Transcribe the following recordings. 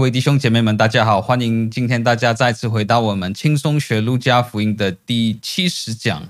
各位弟兄姐妹们，大家好！欢迎今天大家再次回到我们轻松学路加福音的第七十讲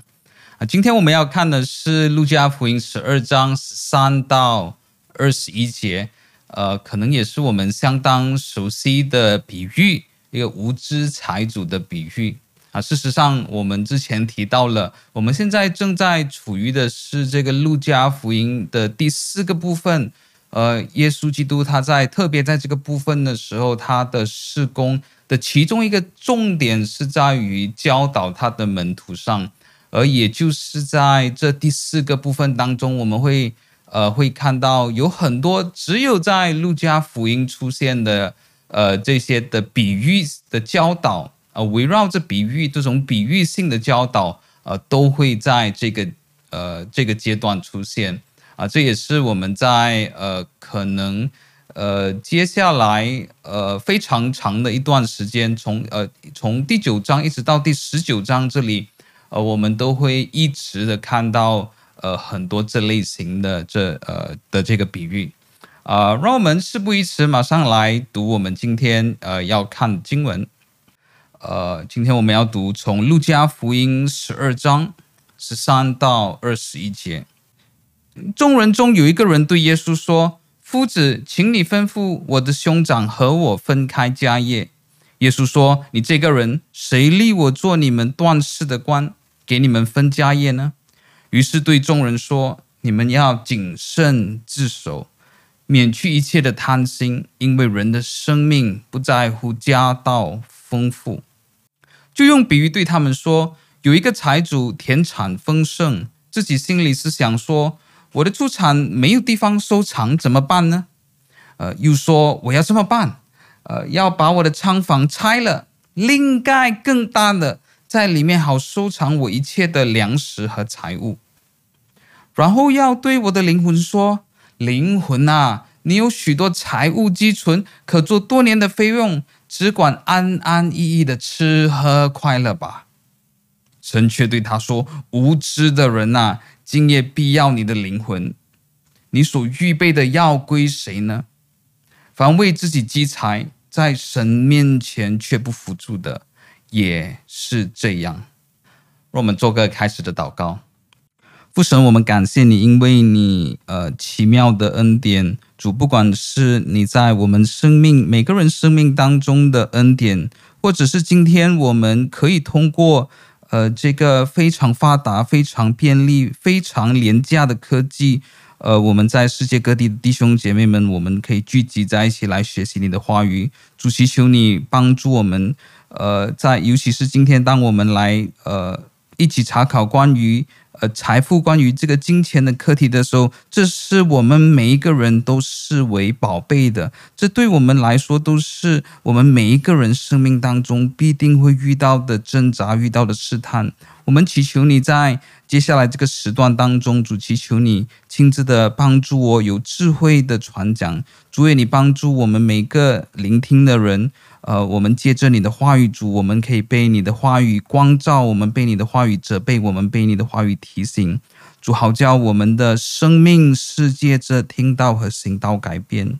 啊。今天我们要看的是路加福音十二章三到二十一节，呃，可能也是我们相当熟悉的比喻，一个无知财主的比喻啊。事实上，我们之前提到了，我们现在正在处于的是这个路加福音的第四个部分。呃，耶稣基督他在特别在这个部分的时候，他的事工的其中一个重点是在于教导他的门徒上，而也就是在这第四个部分当中，我们会呃会看到有很多只有在路加福音出现的呃这些的比喻的教导，呃围绕着比喻这种比喻性的教导，呃都会在这个呃这个阶段出现。啊，这也是我们在呃可能呃接下来呃非常长的一段时间，从呃从第九章一直到第十九章这里，呃我们都会一直的看到呃很多这类型的这呃的这个比喻啊，呃，让我们事不宜迟，马上来读我们今天呃要看经文，呃今天我们要读从路加福音十二章十三到二十一节。众人中有一个人对耶稣说：“夫子，请你吩咐我的兄长和我分开家业。”耶稣说：“你这个人，谁立我做你们断事的官，给你们分家业呢？”于是对众人说：“你们要谨慎自守，免去一切的贪心，因为人的生命不在乎家道丰富。”就用比喻对他们说：“有一个财主，田产丰盛，自己心里是想说。”我的出产没有地方收藏，怎么办呢？呃，又说我要这么办，呃，要把我的仓房拆了，另盖更大的，在里面好收藏我一切的粮食和财物。然后要对我的灵魂说：灵魂啊，你有许多财物积存，可做多年的费用，只管安安逸逸的吃喝快乐吧。神却对他说：无知的人啊！今夜必要你的灵魂，你所预备的要归谁呢？凡为自己积财，在神面前却不扶助的，也是这样。让我们做个开始的祷告。父神，我们感谢你，因为你呃奇妙的恩典，主，不管是你在我们生命每个人生命当中的恩典，或者是今天我们可以通过。呃，这个非常发达、非常便利、非常廉价的科技，呃，我们在世界各地的弟兄姐妹们，我们可以聚集在一起来学习你的话语。主席求你帮助我们，呃，在尤其是今天，当我们来呃一起查考关于。呃，财富关于这个金钱的课题的时候，这是我们每一个人都视为宝贝的。这对我们来说，都是我们每一个人生命当中必定会遇到的挣扎、遇到的试探。我们祈求你在接下来这个时段当中，主祈求你亲自的帮助我，有智慧的传讲。主，愿你帮助我们每个聆听的人。呃，我们借着你的话语，主，我们可以被你的话语光照，我们被你的话语责备，我们被你的话语提醒，主，好叫我们的生命世界，这听到和行道改变。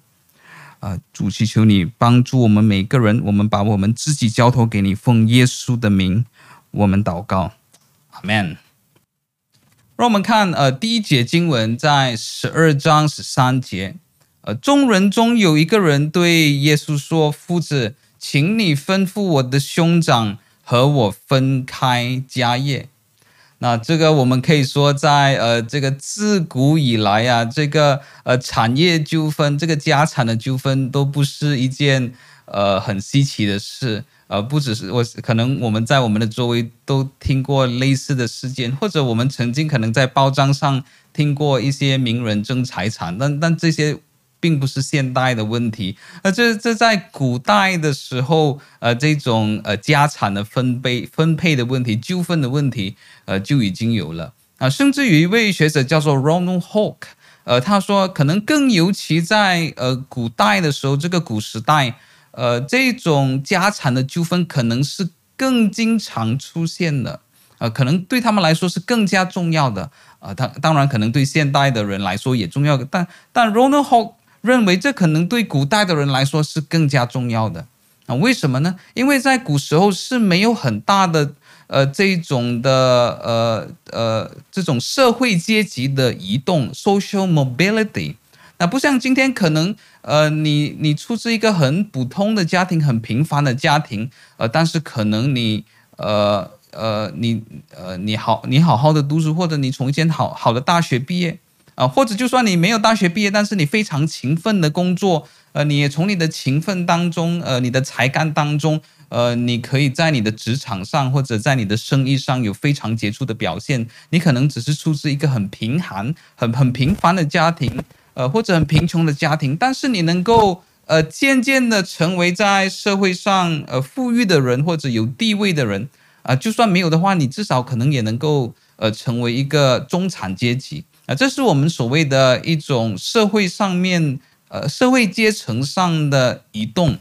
啊、呃，主，祈求你帮助我们每个人，我们把我们自己交托给你，奉耶稣的名，我们祷告，阿门。让我们看，呃，第一节经文在十二章十三节，呃，众人中有一个人对耶稣说：“夫子。”请你吩咐我的兄长和我分开家业。那这个我们可以说在，呃这个自古以来啊，这个呃产业纠纷，这个家产的纠纷都不是一件呃很稀奇的事。呃，不只是我，可能我们在我们的周围都听过类似的事件，或者我们曾经可能在报章上听过一些名人争财产，但但这些。并不是现代的问题，呃，这这在古代的时候，呃，这种呃家产的分配分配的问题、纠纷的问题，呃，就已经有了啊。甚至有一位学者叫做 Ronald Hoke，呃，他说可能更尤其在呃古代的时候，这个古时代，呃，这种家产的纠纷可能是更经常出现的，呃，可能对他们来说是更加重要的啊。他当然可能对现代的人来说也重要，但但 Ronald Hoke 认为这可能对古代的人来说是更加重要的啊？为什么呢？因为在古时候是没有很大的呃这种的呃呃这种社会阶级的移动 （social mobility）。那不像今天，可能呃你你出自一个很普通的家庭，很平凡的家庭，呃，但是可能你呃呃你呃你好你好好的读书，或者你从一间好好的大学毕业。啊，或者就算你没有大学毕业，但是你非常勤奋的工作，呃，你也从你的勤奋当中，呃，你的才干当中，呃，你可以在你的职场上或者在你的生意上有非常杰出的表现。你可能只是出自一个很贫寒、很很平凡的家庭，呃，或者很贫穷的家庭，但是你能够呃渐渐的成为在社会上呃富裕的人或者有地位的人，啊、就算没有的话，你至少可能也能够呃成为一个中产阶级。啊，这是我们所谓的一种社会上面，呃，社会阶层上的移动，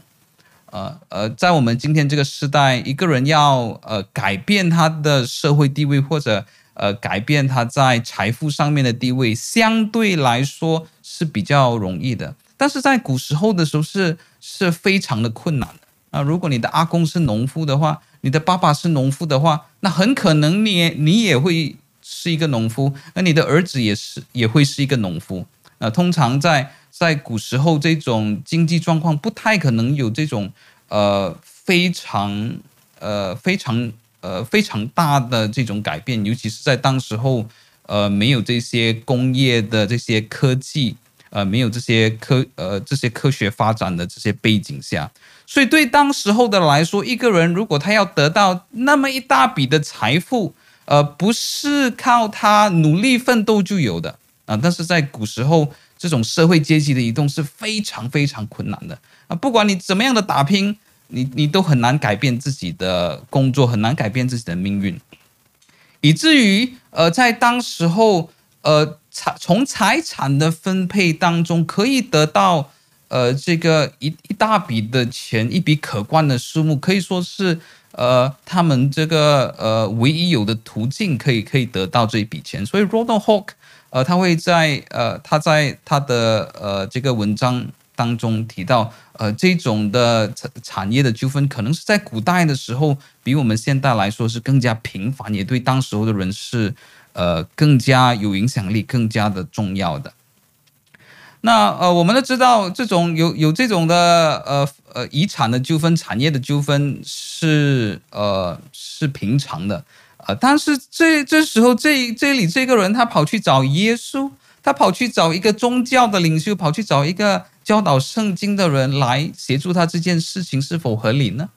呃呃，在我们今天这个时代，一个人要呃改变他的社会地位，或者呃改变他在财富上面的地位，相对来说是比较容易的。但是在古时候的时候是是非常的困难的啊。如果你的阿公是农夫的话，你的爸爸是农夫的话，那很可能你你也会。是一个农夫，那你的儿子也是也会是一个农夫。那通常在在古时候，这种经济状况不太可能有这种呃非常呃非常呃非常大的这种改变，尤其是在当时候呃没有这些工业的这些科技，呃没有这些科呃这些科学发展的这些背景下，所以对当时候的来说，一个人如果他要得到那么一大笔的财富，呃，不是靠他努力奋斗就有的啊，但是在古时候，这种社会阶级的移动是非常非常困难的啊。不管你怎么样的打拼，你你都很难改变自己的工作，很难改变自己的命运，以至于呃，在当时候，呃，财从财产的分配当中可以得到呃这个一一大笔的钱，一笔可观的数目，可以说是。呃，他们这个呃唯一有的途径可以可以得到这一笔钱，所以 Rawdon Hawk 呃他会在呃他在他的呃这个文章当中提到，呃这种的产产业的纠纷可能是在古代的时候比我们现代来说是更加频繁，也对当时候的人是呃更加有影响力、更加的重要的。那呃，我们都知道，这种有有这种的呃呃遗产的纠纷、产业的纠纷是呃是平常的、呃。但是这这时候这这里这个人他跑去找耶稣，他跑去找一个宗教的领袖，跑去找一个教导圣经的人来协助他，这件事情是否合理呢？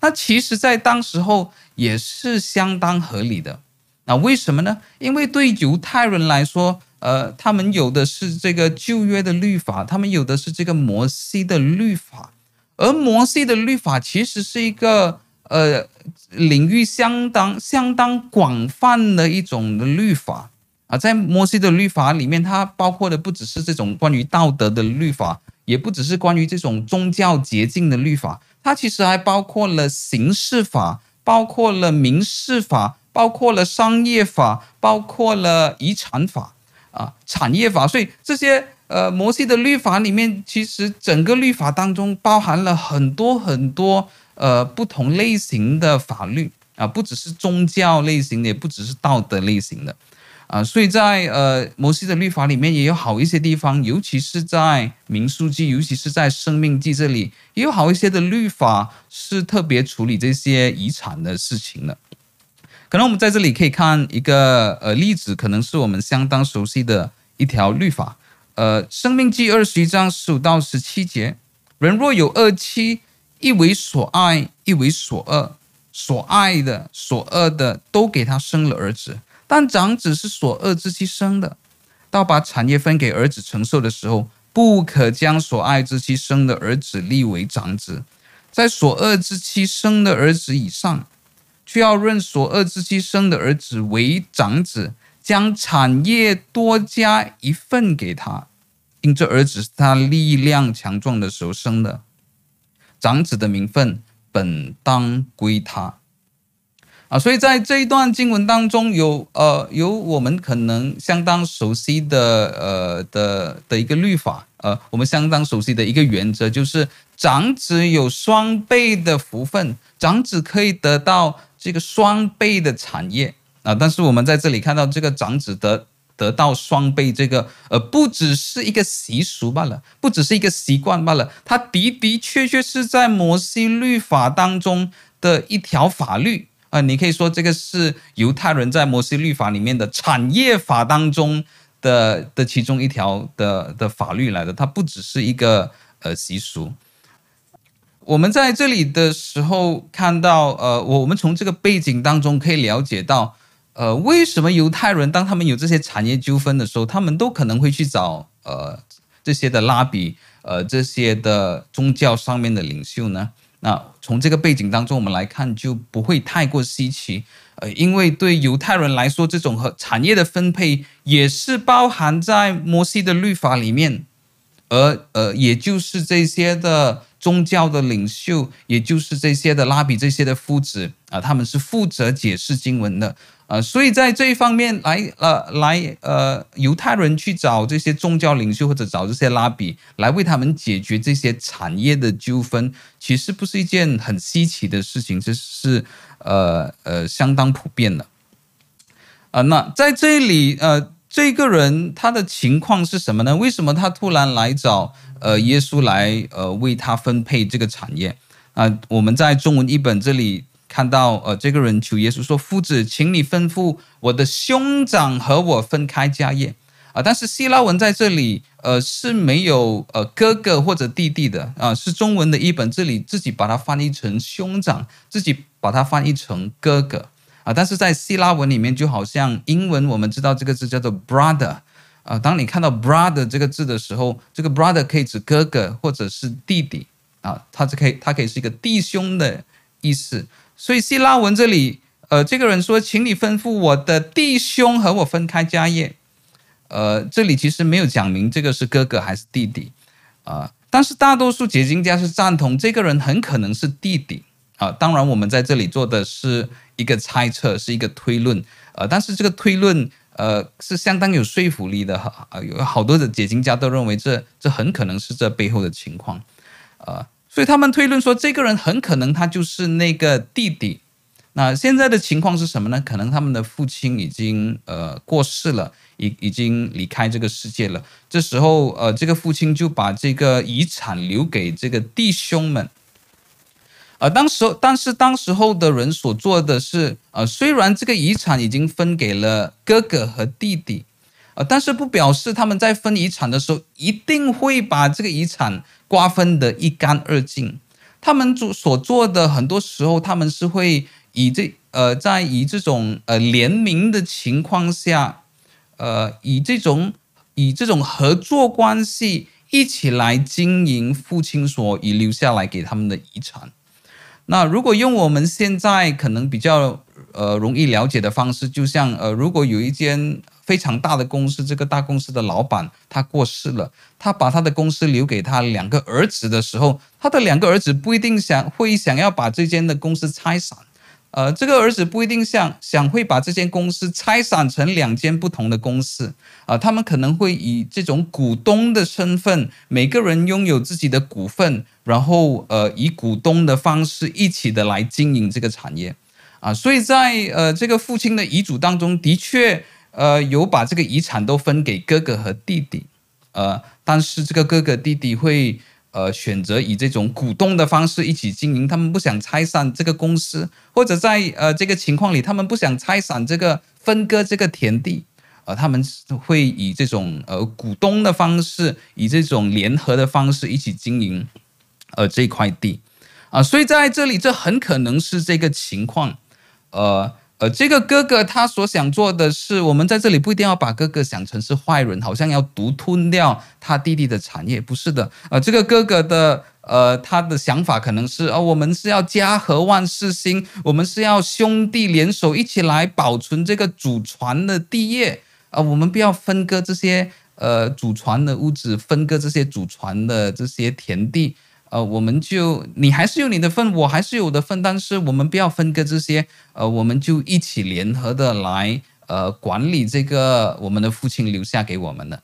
那其实，在当时候也是相当合理的。那为什么呢？因为对犹太人来说。呃，他们有的是这个旧约的律法，他们有的是这个摩西的律法，而摩西的律法其实是一个呃领域相当相当广泛的一种的律法啊，在摩西的律法里面，它包括的不只是这种关于道德的律法，也不只是关于这种宗教洁净的律法，它其实还包括了刑事法，包括了民事法，包括了商业法，包括了遗产法。啊，产业法，所以这些呃摩西的律法里面，其实整个律法当中包含了很多很多呃不同类型的法律啊，不只是宗教类型的，也不只是道德类型的啊，所以在呃摩西的律法里面也有好一些地方，尤其是在民书记，尤其是在生命记这里，也有好一些的律法是特别处理这些遗产的事情的。可能我们在这里可以看一个呃例子，可能是我们相当熟悉的一条律法。呃，《生命记》二十一章十五到十七节：人若有二妻，一为所爱，一为所恶，所爱的、所恶的都给他生了儿子，但长子是所恶之妻生的，到把产业分给儿子承受的时候，不可将所爱之妻生的儿子立为长子，在所恶之妻生的儿子以上。却要认所恶之妻生的儿子为长子，将产业多加一份给他，因这儿子是他力量强壮的时候生的，长子的名分本当归他。啊，所以在这一段经文当中有呃有我们可能相当熟悉的呃的的一个律法，呃，我们相当熟悉的一个原则就是长子有双倍的福分，长子可以得到这个双倍的产业啊。但是我们在这里看到这个长子得得到双倍这个呃不只是一个习俗罢了，不只是一个习惯罢了，它的的确确是在摩西律法当中的一条法律。啊、你可以说这个是犹太人在摩西律法里面的产业法当中的的其中一条的的法律来的，它不只是一个呃习俗。我们在这里的时候看到，呃，我我们从这个背景当中可以了解到，呃，为什么犹太人当他们有这些产业纠纷的时候，他们都可能会去找呃这些的拉比，呃这些的宗教上面的领袖呢？那从这个背景当中，我们来看就不会太过稀奇，呃，因为对犹太人来说，这种和产业的分配也是包含在摩西的律法里面，而呃，也就是这些的宗教的领袖，也就是这些的拉比，这些的夫子啊、他们是负责解释经文的。呃，所以在这一方面来，呃，来，呃，犹太人去找这些宗教领袖或者找这些拉比来为他们解决这些产业的纠纷，其实不是一件很稀奇的事情，这是呃呃相当普遍的。啊、呃，那在这里，呃，这个人他的情况是什么呢？为什么他突然来找呃耶稣来呃为他分配这个产业？啊、我们在中文译本这里。看到呃，这个人求耶稣说：“夫子，请你吩咐我的兄长和我分开家业。”啊，但是希腊文在这里呃是没有呃哥哥或者弟弟的啊，是中文的译本这里自己把它翻译成兄长，自己把它翻译成哥哥啊。但是在希腊文里面，就好像英文我们知道这个字叫做 brother 啊。当你看到 brother 这个字的时候，这个 brother 可以指哥哥或者是弟弟啊，它是可以它可以是一个弟兄的意思。所以希腊文这里，呃，这个人说，请你吩咐我的弟兄和我分开家业。呃，这里其实没有讲明这个是哥哥还是弟弟啊，但是大多数解经家是赞同这个人很可能是弟弟啊，当然，我们在这里做的是一个猜测，是一个推论，呃，但是这个推论，呃，是相当有说服力的哈，有好多的解经家都认为这这很可能是这背后的情况，呃。所以他们推论说，这个人很可能他就是那个弟弟。那现在的情况是什么呢？可能他们的父亲已经呃过世了，已已经离开这个世界了。这时候呃，这个父亲就把这个遗产留给这个弟兄们。呃，当时候但是当时候的人所做的是，呃，虽然这个遗产已经分给了哥哥和弟弟。但是不表示他们在分遗产的时候一定会把这个遗产瓜分得一干二净。他们做所做的很多时候，他们是会以这呃，在以这种呃联名的情况下，呃，以这种以这种合作关系一起来经营父亲所遗留下来给他们的遗产。那如果用我们现在可能比较呃容易了解的方式，就像呃，如果有一间。非常大的公司，这个大公司的老板他过世了，他把他的公司留给他两个儿子的时候，他的两个儿子不一定想会想要把这间的公司拆散，呃，这个儿子不一定想想会把这间公司拆散成两间不同的公司，啊、他们可能会以这种股东的身份，每个人拥有自己的股份，然后呃，以股东的方式一起的来经营这个产业，啊、所以在呃这个父亲的遗嘱当中的确。呃，有把这个遗产都分给哥哥和弟弟，呃，但是这个哥哥弟弟会呃选择以这种股东的方式一起经营，他们不想拆散这个公司，或者在呃这个情况里，他们不想拆散这个分割这个田地，呃，他们会以这种呃股东的方式，以这种联合的方式一起经营呃这块地，啊、所以在这里，这很可能是这个情况，呃。呃，这个哥哥他所想做的是，我们在这里不一定要把哥哥想成是坏人，好像要独吞掉他弟弟的产业，不是的。呃，这个哥哥的呃他的想法可能是，哦，我们是要家和万事兴，我们是要兄弟联手一起来保存这个祖传的地业啊，呃，我们不要分割这些呃祖传的屋子，分割这些祖传的这些田地。呃，我们就你还是有你的份，我还是有我的份，但是我们不要分割这些，呃，我们就一起联合的来呃管理这个我们的父亲留下给我们的。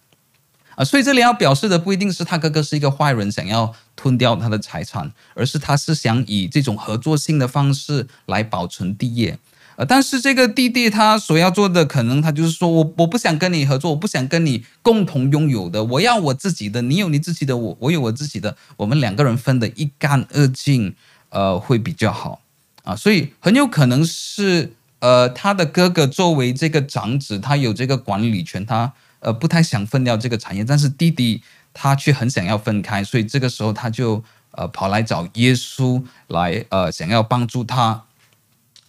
啊、所以这里要表示的不一定是他哥哥是一个坏人，想要吞掉他的财产，而是他是想以这种合作性的方式来保存地业。呃，但是这个弟弟他所要做的，可能他就是说我我不想跟你合作，我不想跟你共同拥有的，我要我自己的，你有你自己的，我我有我自己的，我们两个人分得一干二净，呃，会比较好啊。所以很有可能是呃，他的哥哥作为这个长子，他有这个管理权，他呃不太想分掉这个产业，但是弟弟他却很想要分开，所以这个时候他就呃跑来找耶稣来呃想要帮助他。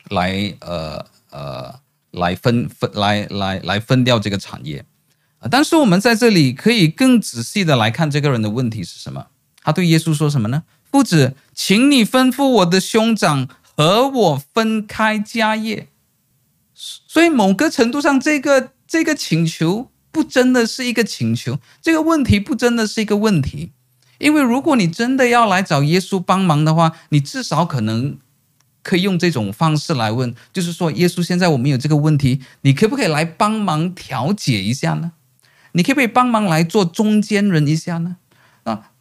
来呃呃来分分来来来分掉这个产业，但是我们在这里可以更仔细的来看这个人的问题是什么？他对耶稣说什么呢？夫子，请你吩咐我的兄长和我分开家业。所以某个程度上，这个这个请求不真的是一个请求，这个问题不真的是一个问题，因为如果你真的要来找耶稣帮忙的话，你至少可能。可以用这种方式来问，就是说，耶稣，现在我们有这个问题，你可不可以来帮忙调解一下呢？你可不可以帮忙来做中间人一下呢？啊，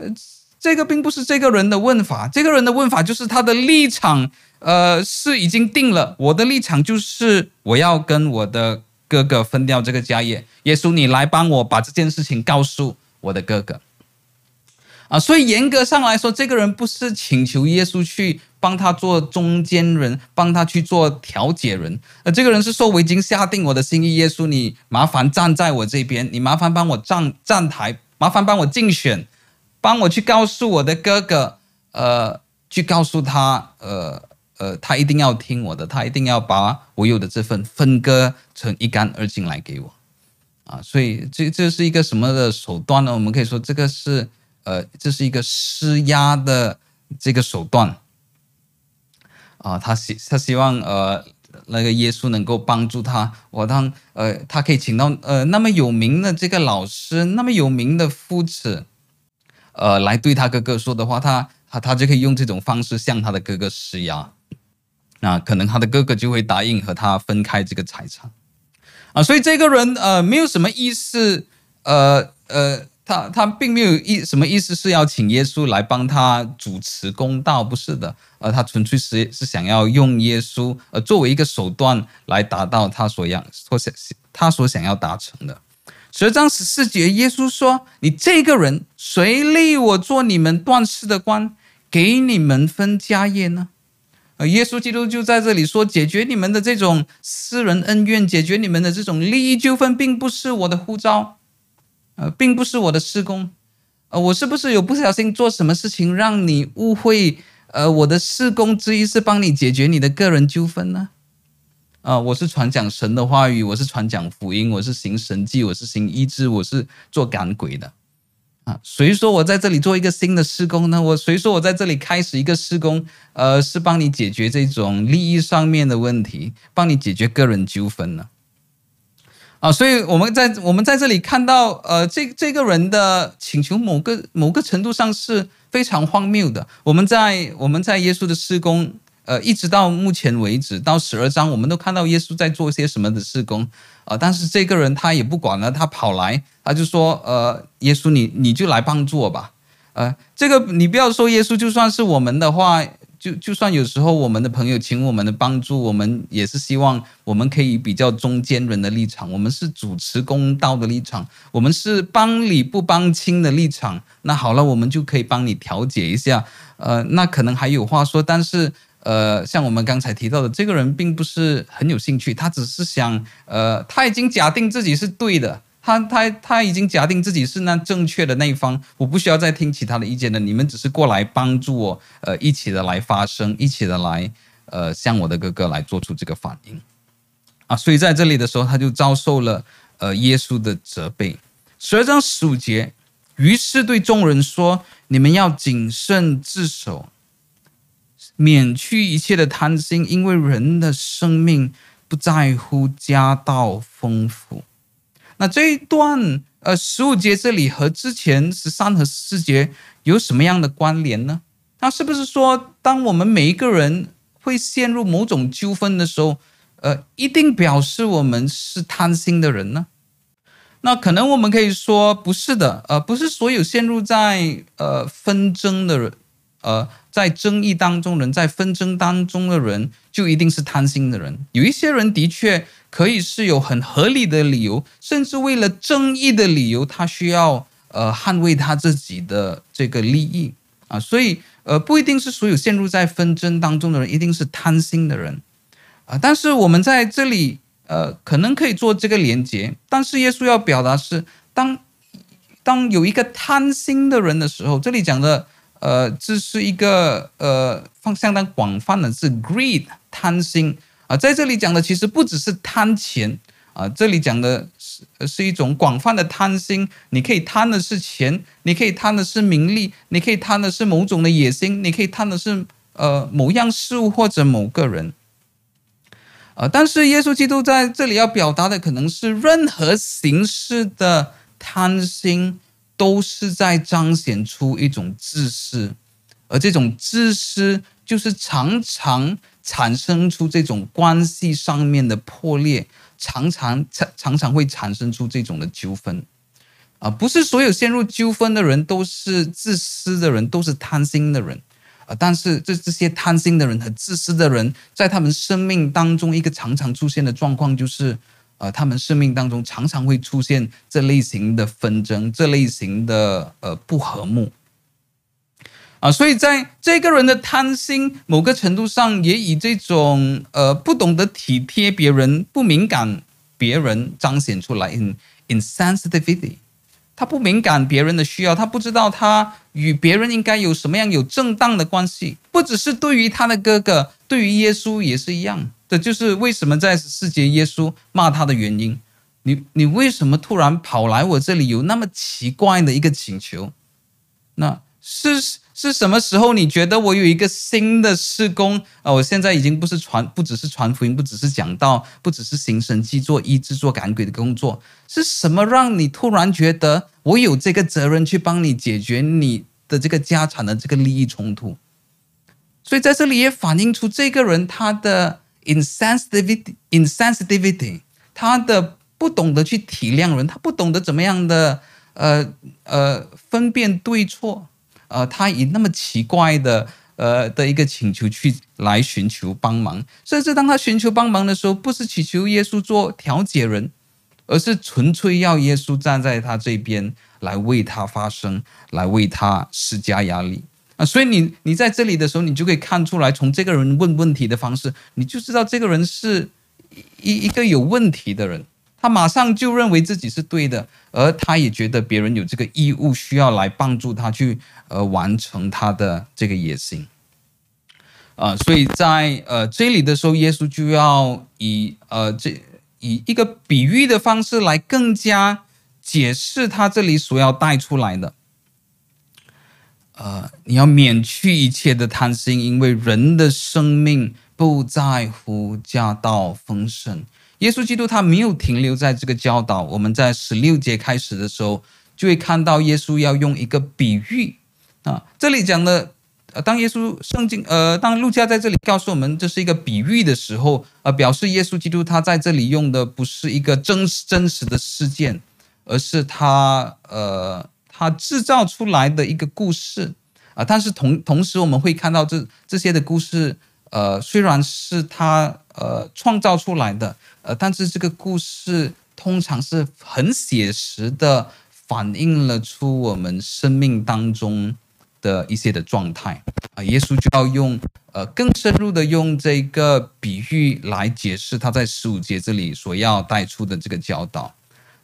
这个并不是这个人的问法，这个人的问法就是他的立场，呃，是已经定了。我的立场就是我要跟我的哥哥分掉这个家业。耶稣，你来帮我把这件事情告诉我的哥哥。啊，所以严格上来说，这个人不是请求耶稣去帮他做中间人，帮他去做调解人。呃，这个人是说，我已经下定我的心意，耶稣，你麻烦站在我这边，你麻烦帮我站站台，麻烦帮我竞选，帮我去告诉我的哥哥，呃，去告诉他，呃呃，他一定要听我的，他一定要把我有的这份分割成一干二净来给我。啊，所以这这是一个什么的手段呢？我们可以说，这个是。呃，这是一个施压的这个手段。啊，他希他希望呃那个耶稣能够帮助他，我当呃他可以请到呃那么有名的这个老师，那么有名的夫子，呃来对他哥哥说的话，他他他就可以用这种方式向他的哥哥施压，那可能他的哥哥就会答应和他分开这个财产。啊，所以这个人呃没有什么意思，呃呃。他他并没有意什么意思是要请耶稣来帮他主持公道，不是的，呃，他纯粹是是想要用耶稣呃作为一个手段来达到他所要所想他所想要达成的。十二章十四节，耶稣说：“你这个人谁立我做你们断事的官，给你们分家业呢？”呃，耶稣基督就在这里说：“解决你们的这种私人恩怨，解决你们的这种利益纠纷，并不是我的呼召。”呃，并不是我的施工，呃，我是不是有不小心做什么事情让你误会？呃，我的施工之一是帮你解决你的个人纠纷呢？啊、我是传讲神的话语，我是传讲福音，我是行神迹，我是行医治，我是做赶鬼的。啊，谁说我在这里做一个新的施工呢？我谁说我在这里开始一个施工？呃，是帮你解决这种利益上面的问题，帮你解决个人纠纷呢？啊，所以我们在我们在这里看到，呃，这这个人的请求，某个某个程度上是非常荒谬的。我们在我们在耶稣的施工，呃，一直到目前为止，到十二章，我们都看到耶稣在做些什么的施工，啊、但是这个人他也不管了，他跑来，他就说，呃，耶稣你你就来帮助我吧，呃，这个你不要说耶稣就算是我们的话。就就算有时候我们的朋友请我们的帮助，我们也是希望我们可以比较中间人的立场，我们是主持公道的立场，我们是帮理不帮亲的立场。那好了，我们就可以帮你调解一下。呃，那可能还有话说，但是呃，像我们刚才提到的，这个人并不是很有兴趣，他只是想，呃，他已经假定自己是对的。他他他已经假定自己是那正确的那一方，我不需要再听其他的意见了。你们只是过来帮助我，呃，一起的来发声，一起的来，呃，向我的哥哥来做出这个反应，啊，所以在这里的时候，他就遭受了呃耶稣的责备。十二章十五节，于是对众人说：“你们要谨慎自守，免去一切的贪心，因为人的生命不在乎家道丰富。”那这一段呃十五节这里和之前十三和十四节有什么样的关联呢？那是不是说，当我们每一个人会陷入某种纠纷的时候，呃，一定表示我们是贪心的人呢？那可能我们可以说不是的，呃，不是所有陷入在呃纷争的人，呃，在争议当中人，在纷争当中的人就一定是贪心的人。有一些人的确可以是有很合理的理由，甚至为了正义的理由，他需要呃捍卫他自己的这个利益啊，所以呃不一定是所有陷入在纷争当中的人一定是贪心的人啊。但是我们在这里。呃，可能可以做这个连接，但是耶稣要表达是，当当有一个贪心的人的时候，这里讲的，呃，这是一个呃，放相当广泛的字，greed，贪心啊、在这里讲的其实不只是贪钱啊、这里讲的是是一种广泛的贪心，你可以贪的是钱，你可以贪的是名利，你可以贪的是某种的野心，你可以贪的是呃某样事物或者某个人。呃，但是耶稣基督在这里要表达的可能是，任何形式的贪心都是在彰显出一种自私，而这种自私就是常常产生出这种关系上面的破裂，常常常常常会产生出这种的纠纷。啊，不是所有陷入纠纷的人都是自私的人，都是贪心的人。啊，但是这这些贪心的人和自私的人，在他们生命当中，一个常常出现的状况就是，呃，他们生命当中常常会出现这类型的纷争，这类型的呃不和睦。啊，所以在这个人的贪心，某个程度上也以这种呃不懂得体贴别人、不敏感别人彰显出来，in insensitivity。他不敏感别人的需要，他不知道他与别人应该有什么样有正当的关系。不只是对于他的哥哥，对于耶稣也是一样。这就是为什么在十四节耶稣骂他的原因。你你为什么突然跑来我这里，有那么奇怪的一个请求？那是。是什么时候你觉得我有一个新的事工啊？我现在已经不是传，不只是传福音，不只是讲道，不只是行神迹、做医治、做赶鬼的工作。是什么让你突然觉得我有这个责任去帮你解决你的这个家产的这个利益冲突？所以在这里也反映出这个人他的 insensitivity，insensitivity，他的不懂得去体谅人，他不懂得怎么样的呃呃分辨对错。呃，他以那么奇怪的呃的一个请求去来寻求帮忙，甚至当他寻求帮忙的时候，不是祈求耶稣做调解人，而是纯粹要耶稣站在他这边来为他发声，来为他施加压力啊。所以你你在这里的时候，你就可以看出来，从这个人问问题的方式，你就知道这个人是一一个有问题的人。他马上就认为自己是对的，而他也觉得别人有这个义务需要来帮助他去呃完成他的这个野心，啊、所以在呃这里的时候，耶稣就要以呃这以一个比喻的方式来更加解释他这里所要带出来的，呃，你要免去一切的贪心，因为人的生命不在乎家道丰盛。耶稣基督他没有停留在这个教导，我们在十六节开始的时候就会看到耶稣要用一个比喻啊，这里讲的，呃，当耶稣圣经，呃，当路加在这里告诉我们这是一个比喻的时候，呃，表示耶稣基督他在这里用的不是一个真实真实的事件，而是他呃他制造出来的一个故事啊，但是同同时我们会看到这这些的故事。呃，虽然是他呃创造出来的，呃，但是这个故事通常是很写实的，反映了出我们生命当中的一些的状态啊。耶稣就要用呃更深入的用这个比喻来解释他在十五节这里所要带出的这个教导。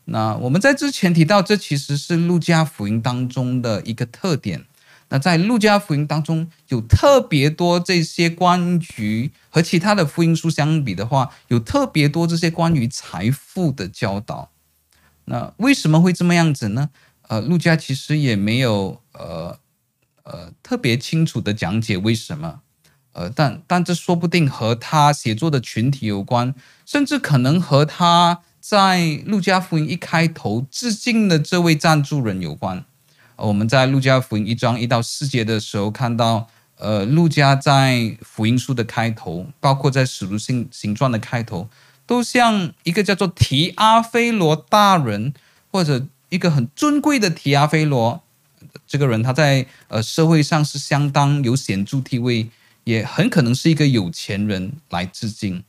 那我们在之前提到，这其实是路加福音当中的一个特点。那在路加福音当中，有特别多这些关于和其他的福音书相比的话，有特别多这些关于财富的教导。那为什么会这么样子呢？呃，路加其实也没有呃呃特别清楚的讲解为什么。呃，但但这说不定和他写作的群体有关，甚至可能和他在路加福音一开头致敬的这位赞助人有关。我们在路加福音一章一到四节的时候看到，呃，路加在福音书的开头，包括在使徒行行传的开头，都像一个叫做提阿非罗大人，或者一个很尊贵的提阿非罗这个人，他在呃社会上是相当有显著地位，也很可能是一个有钱人来致敬。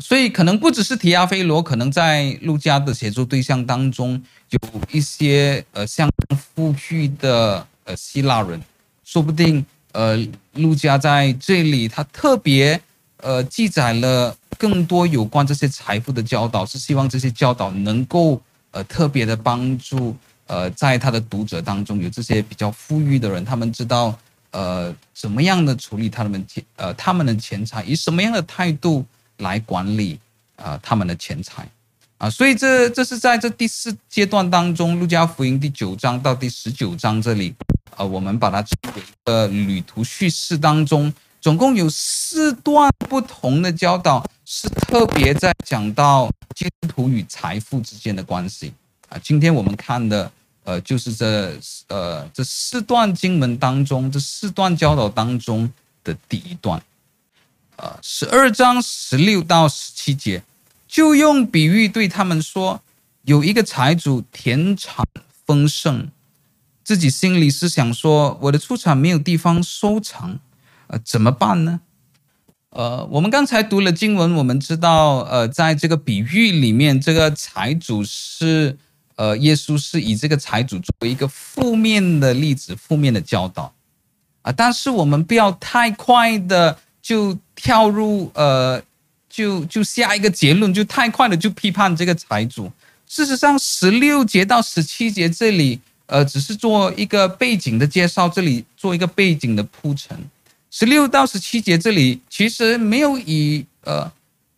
所以可能不只是提阿非罗，可能在陆家的写作对象当中有一些呃相当富裕的呃希腊人，说不定呃陆家在这里他特别呃记载了更多有关这些财富的教导，是希望这些教导能够呃特别的帮助呃在他的读者当中有这些比较富裕的人，他们知道呃怎么样的处理他们钱呃他们的钱财，以什么样的态度。来管理啊、呃、他们的钱财啊，所以这这是在这第四阶段当中，路加福音第九章到第十九章这里，呃，我们把它称为一个旅途叙事当中，总共有四段不同的教导，是特别在讲到基督徒与财富之间的关系啊。今天我们看的呃，就是这呃这四段经文当中，这四段教导当中的第一段。呃，十二章十六到十七节，就用比喻对他们说：有一个财主田产丰盛，自己心里是想说：我的出产没有地方收藏，呃，怎么办呢？呃，我们刚才读了经文，我们知道，呃，在这个比喻里面，这个财主是，呃，耶稣是以这个财主作为一个负面的例子，负面的教导啊，但是我们不要太快的。就跳入呃，就就下一个结论，就太快的就批判这个财主。事实上，十六节到十七节这里，呃，只是做一个背景的介绍，这里做一个背景的铺陈。十六到十七节这里其实没有以呃，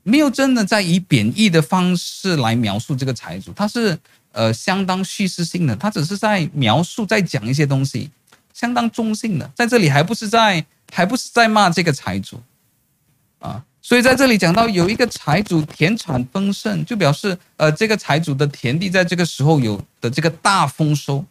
没有真的在以贬义的方式来描述这个财主，他是呃相当叙事性的，他只是在描述，在讲一些东西，相当中性的，在这里还不是在。还不是在骂这个财主，所以在这里讲到有一个财主田产丰盛，就表示呃这个财主的田地在这个时候有的这个大丰收，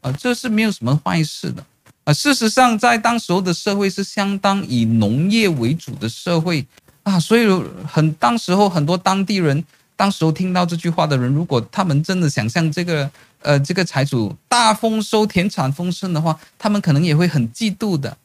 啊，这是没有什么坏事的，啊，事实上在当时候的社会是相当以农业为主的社会啊，所以很当时候很多当地人，当时候听到这句话的人，如果他们真的想象这个呃这个财主大丰收田产丰盛的话，他们可能也会很嫉妒的。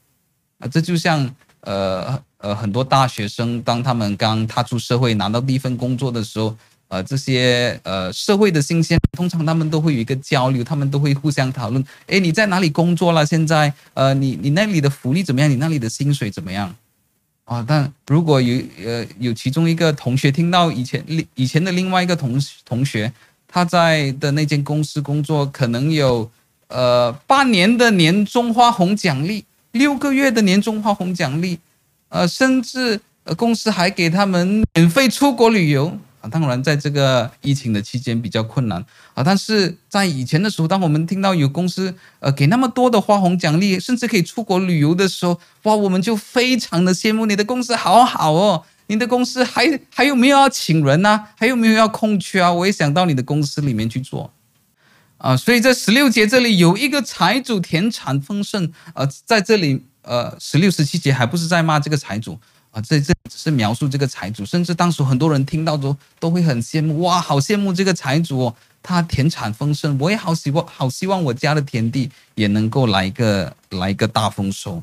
啊，这就像呃呃很多大学生，当他们刚踏出社会拿到第一份工作的时候，呃这些呃社会的新鲜，通常他们都会有一个交流，他们都会互相讨论，哎，你在哪里工作了？现在呃你你那里的福利怎么样？你那里的薪水怎么样？啊，但如果有呃有其中一个同学听到以前另以前的另外一个同同学他在的那间公司工作，可能有呃半年的年终花红奖励。六个月的年终花红奖励，呃，甚至呃公司还给他们免费出国旅游啊。当然，在这个疫情的期间比较困难啊，但是在以前的时候，当我们听到有公司呃给那么多的花红奖励，甚至可以出国旅游的时候，哇，我们就非常的羡慕你的公司好好哦，你的公司还还有没有要请人啊？还有没有要空缺啊？我也想到你的公司里面去做。啊，所以在十六节这里有一个财主田产丰盛，呃，在这里，呃，十六、十七节还不是在骂这个财主啊，这这只是描述这个财主，甚至当时很多人听到都都会很羡慕，哇，好羡慕这个财主哦，他田产丰盛，我也好希望，好希望我家的田地也能够来一个来一个大丰收，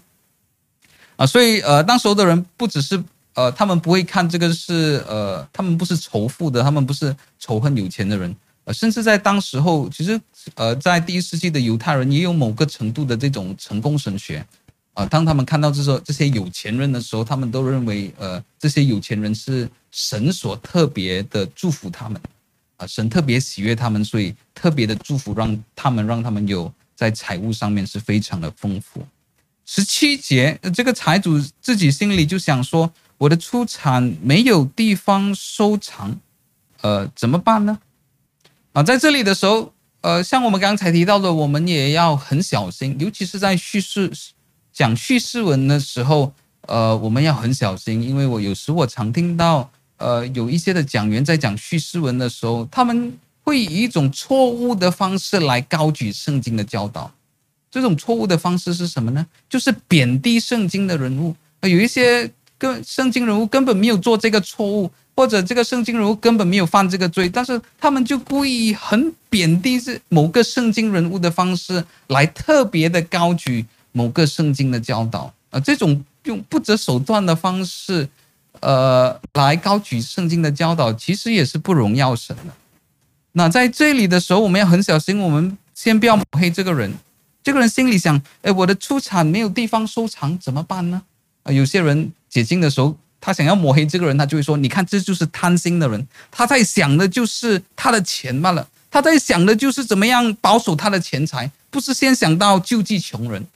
啊，所以呃，当时候的人不只是呃，他们不会看这个是呃，他们不是仇富的，他们不是仇恨有钱的人。甚至在当时候，其实，呃，在第一世纪的犹太人也有某个程度的这种成功神学，啊，当他们看到这时候这些有钱人的时候，他们都认为，呃，这些有钱人是神所特别的祝福他们，啊，神特别喜悦他们，所以特别的祝福让他们，让他们有在财务上面是非常的丰富。十七节，这个财主自己心里就想说，我的出产没有地方收藏，呃，怎么办呢？啊，在这里的时候，呃，像我们刚才提到的，我们也要很小心，尤其是在叙事讲叙事文的时候，呃，我们要很小心，因为我有时我常听到，呃有一些的讲员在讲叙事文的时候，他们会以一种错误的方式来高举圣经的教导。这种错误的方式是什么呢？就是贬低圣经的人物。有一些跟圣经人物根本没有做这个错误，或者这个圣经人物根本没有犯这个罪，但是他们就故意很贬低是某个圣经人物的方式来特别的高举某个圣经的教导。啊，这种用不择手段的方式，呃，来高举圣经的教导，其实也是不荣耀神的。那在这里的时候，我们要很小心，我们先不要抹黑这个人。这个人心里想：哎，我的出产没有地方收藏，怎么办呢？啊，有些人解经的时候，他想要抹黑这个人，他就会说：你看，这就是贪心的人，他在想的就是他的钱罢了，他在想的就是怎么样保守他的钱财，不是先想到救济穷人。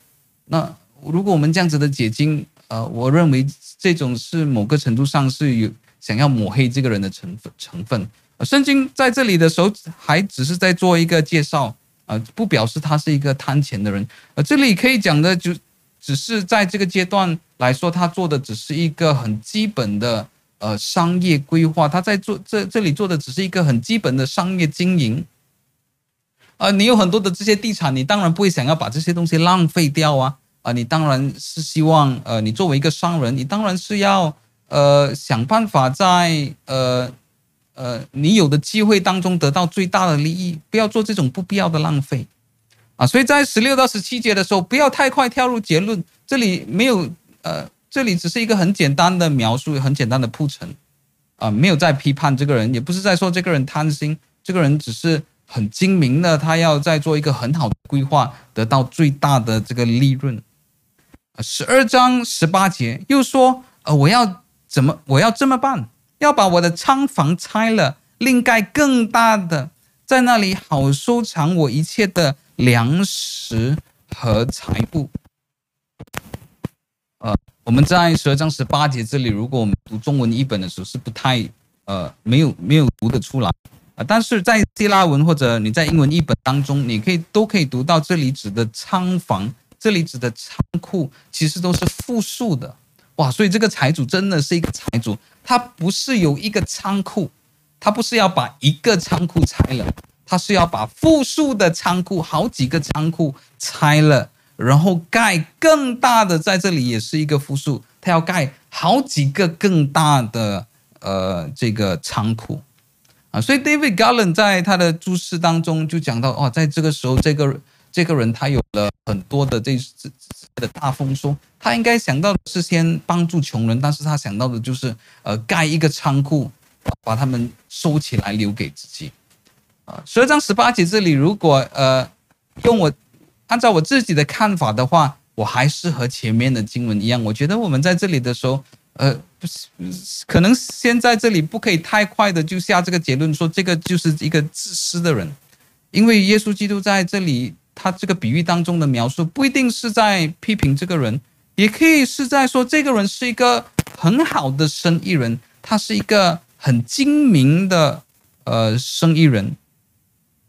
那。如果我们这样子的解经，呃，我认为这种是某个程度上是有想要抹黑这个人的成分成分。圣经在这里的时候还只是在做一个介绍，呃，不表示他是一个贪钱的人。呃，这里可以讲的就只是在这个阶段来说，他做的只是一个很基本的呃商业规划，他在做这这里做的只是一个很基本的商业经营。啊、你有很多的这些地产，你当然不会想要把这些东西浪费掉啊。啊，你当然是希望，呃，你作为一个商人，你当然是要，呃，想办法在，呃，呃，你有的机会当中得到最大的利益，不要做这种不必要的浪费，所以在十六到十七节的时候，不要太快跳入结论，这里没有，呃，这里只是一个很简单的描述，很简单的铺陈，啊，没有在批判这个人，也不是在说这个人贪心，这个人只是。很精明的，他要再做一个很好的规划，得到最大的这个利润。十二章十八节又说：“呃，我要怎么？我要这么办？要把我的仓房拆了，另盖更大的，在那里好收藏我一切的粮食和财物。”呃，我们在十二章十八节这里，如果我们读中文译本的时候，是不太呃，没有没有读得出来。啊，但是在希腊文或者你在英文译本当中，你可以都可以读到这里指的仓房，这里指的仓库，其实都是复数的，哇！所以这个财主真的是一个财主，他不是有一个仓库，他不是要把一个仓库拆了，他是要把复数的仓库，好几个仓库拆了，然后盖更大的，在这里也是一个复数，他要盖好几个更大的呃这个仓库。啊，所以 David Garland 在他的注释当中就讲到，哦，在这个时候，这个这个人他有了很多的这这的大丰收，他应该想到的是先帮助穷人，但是他想到的就是，呃，盖一个仓库，把他们收起来留给自己。啊，十二章十八节这里，如果呃用我按照我自己的看法的话，我还是和前面的经文一样，我觉得我们在这里的时候。呃，不是，可能先在这里不可以太快的就下这个结论，说这个就是一个自私的人，因为耶稣基督在这里他这个比喻当中的描述不一定是在批评这个人，也可以是在说这个人是一个很好的生意人，他是一个很精明的呃生意人，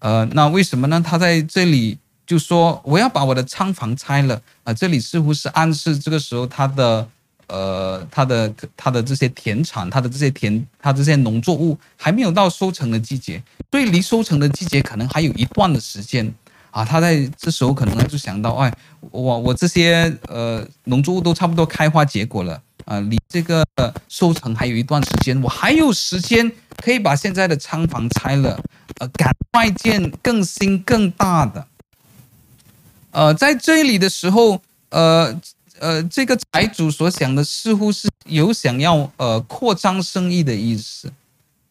呃，那为什么呢？他在这里就说我要把我的仓房拆了啊，这里似乎是暗示这个时候他的。呃，他的他的这些田产，他的这些田，他这些农作物还没有到收成的季节，所以离收成的季节可能还有一段的时间啊。他在这时候可能就想到，哎，我我这些呃农作物都差不多开花结果了啊，离这个收成还有一段时间，我还有时间可以把现在的仓房拆了，呃，赶快建更新更大的。呃，在这里的时候，呃。呃，这个财主所想的似乎是有想要呃扩张生意的意思，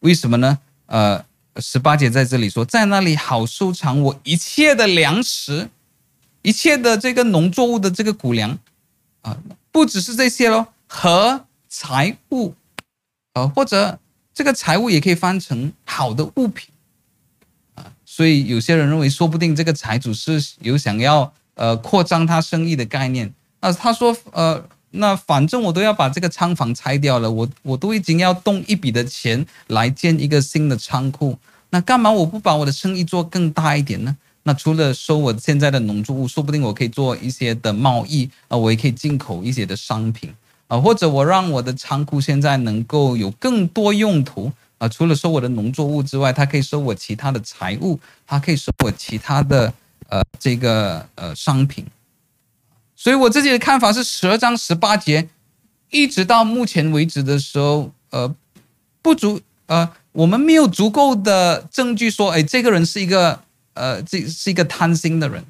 为什么呢？呃，十八节在这里说，在那里好收藏我一切的粮食，一切的这个农作物的这个谷粮啊，不只是这些喽，和财物，呃，或者这个财物也可以翻成好的物品啊，所以有些人认为，说不定这个财主是有想要呃扩张他生意的概念。啊，他说，呃，那反正我都要把这个仓房拆掉了，我我都已经要动一笔的钱来建一个新的仓库，那干嘛我不把我的生意做更大一点呢？那除了收我现在的农作物，说不定我可以做一些的贸易啊，我也可以进口一些的商品啊，或者我让我的仓库现在能够有更多用途啊，除了收我的农作物之外，它可以收我其他的财物，它可以收我其他的呃这个呃商品。所以我自己的看法是，十二章十八节一直到目前为止的时候，呃，不足呃，我们没有足够的证据说，哎，这个人是一个呃，这是一个贪心的人。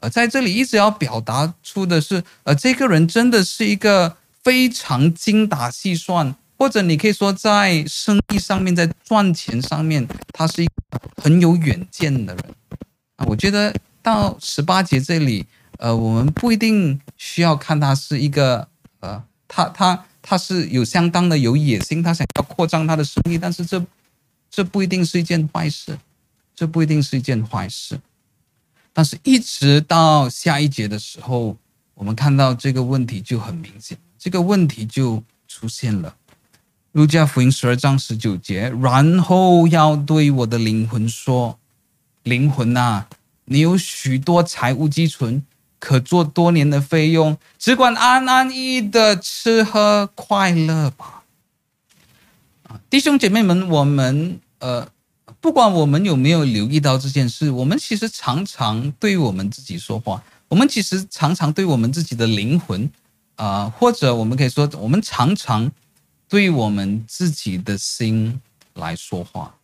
呃，在这里一直要表达出的是，呃，这个人真的是一个。非常精打细算，或者你可以说在生意上面，在赚钱上面，他是一个很有远见的人啊。我觉得到十八节这里，呃，我们不一定需要看他是一个，呃，他他他是有相当的有野心，他想要扩张他的生意，但是这这不一定是一件坏事，这不一定是一件坏事。但是一直到下一节的时候，我们看到这个问题就很明显。这个问题就出现了，《路加福音》十二章十九节，然后要对我的灵魂说：“灵魂啊，你有许多财物积存，可做多年的费用，只管安安逸逸的吃喝快乐吧。”啊，弟兄姐妹们，我们呃，不管我们有没有留意到这件事，我们其实常常对我们自己说话，我们其实常常对我们自己的灵魂。啊、或者我们可以说，我们常常对我们自己的心来说话。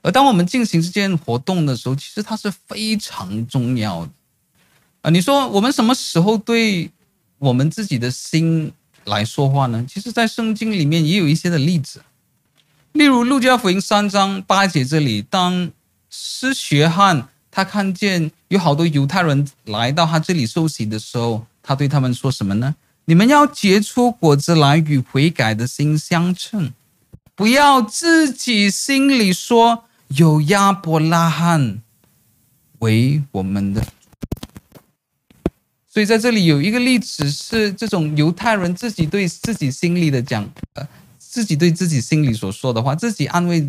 而当我们进行这件活动的时候，其实它是非常重要的。啊、你说我们什么时候对我们自己的心来说话呢？其实，在圣经里面也有一些的例子，例如《路加福音》三章八节这里，当施学汉他看见有好多犹太人来到他这里受洗的时候。他对他们说什么呢？你们要结出果子来，与悔改的心相称，不要自己心里说有亚伯拉罕为我们的。所以在这里有一个例子是这种犹太人自己对自己心里的讲，呃，自己对自己心里所说的话，自己安慰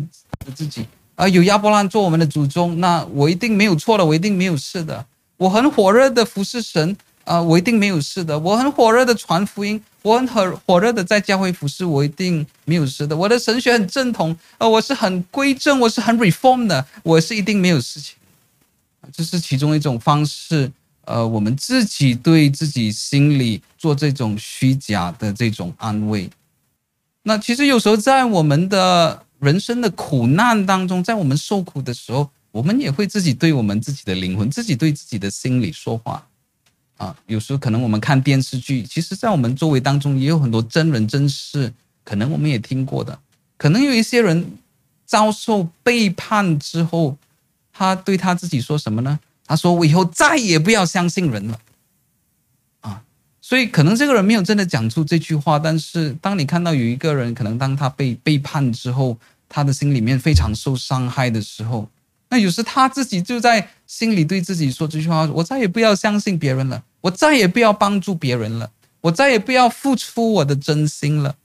自己啊，有亚伯拉罕做我们的祖宗，那我一定没有错的，我一定没有事的，我很火热的服侍神。啊、我一定没有事的。我很火热的传福音，我很火火热的在教会服侍，我一定没有事的。我的神学很正统，呃，我是很归正，我是很 reform 的，我是一定没有事情。这是其中一种方式，呃，我们自己对自己心里做这种虚假的这种安慰。那其实有时候在我们的人生的苦难当中，在我们受苦的时候，我们也会自己对我们自己的灵魂，自己对自己的心里说话。啊，有时候可能我们看电视剧，其实，在我们周围当中也有很多真人真事，可能我们也听过的。可能有一些人遭受背叛之后，他对他自己说什么呢？他说：“我以后再也不要相信人了。”啊，所以可能这个人没有真的讲出这句话，但是当你看到有一个人，可能当他被背叛之后，他的心里面非常受伤害的时候，那有时他自己就在心里对自己说这句话：“我再也不要相信别人了。”我再也不要帮助别人了，我再也不要付出我的真心了。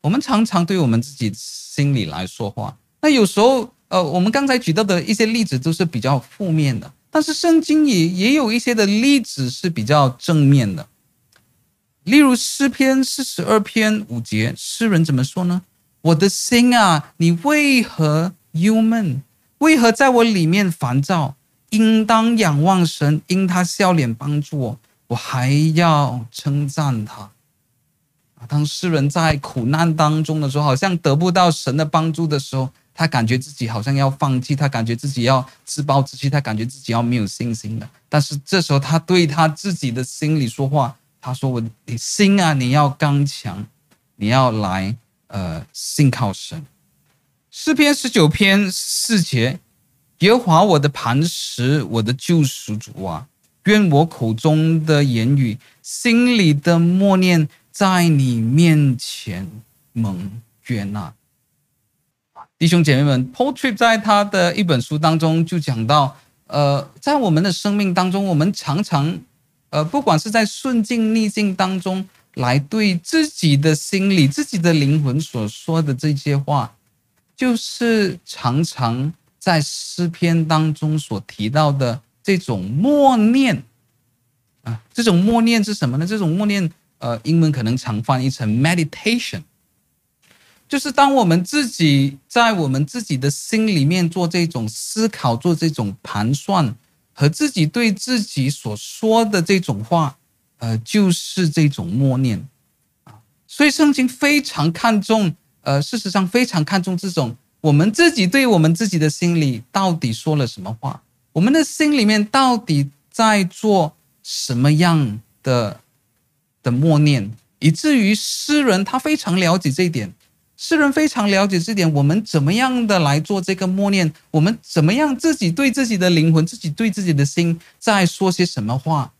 我们常常对我们自己心里来说话。那有时候，呃，我们刚才举到的一些例子都是比较负面的，但是圣经也也有一些的例子是比较正面的。例如诗篇四十二篇五节，诗人怎么说呢？我的心啊，你为何忧闷？为何在我里面烦躁？应当仰望神，因他笑脸帮助我，我还要称赞他。当诗人在苦难当中的时候，好像得不到神的帮助的时候，他感觉自己好像要放弃，他感觉自己要自暴自弃，他感觉自己要没有信心了。但是这时候，他对他自己的心里说话，他说：“我，你心啊，你要刚强，你要来，呃，信靠神。”诗篇十九篇四节。耶和华我的磐石，我的救赎主啊，愿我口中的言语，心里的默念，在你面前蒙悦纳。弟兄姐妹们，Paul Trip 在他的一本书当中就讲到，呃，在我们的生命当中，我们常常，呃，不管是在顺境逆境当中，来对自己的心理、自己的灵魂所说的这些话，就是常常。在诗篇当中所提到的这种默念啊，这种默念是什么呢？这种默念呃，英文可能常翻译成 meditation，就是当我们自己在我们自己的心里面做这种思考、做这种盘算，和自己对自己所说的这种话，呃，就是这种默念啊。所以圣经非常看重，呃，事实上非常看重这种我们自己对我们自己的心里到底说了什么话，我们的心里面到底在做什么样的。的默念，以至于诗人他非常了解这一点，世人非常了解这点。我们怎么样的来做这个默念？我们怎么样自己对自己的灵魂、自己对自己的心在说些什么话？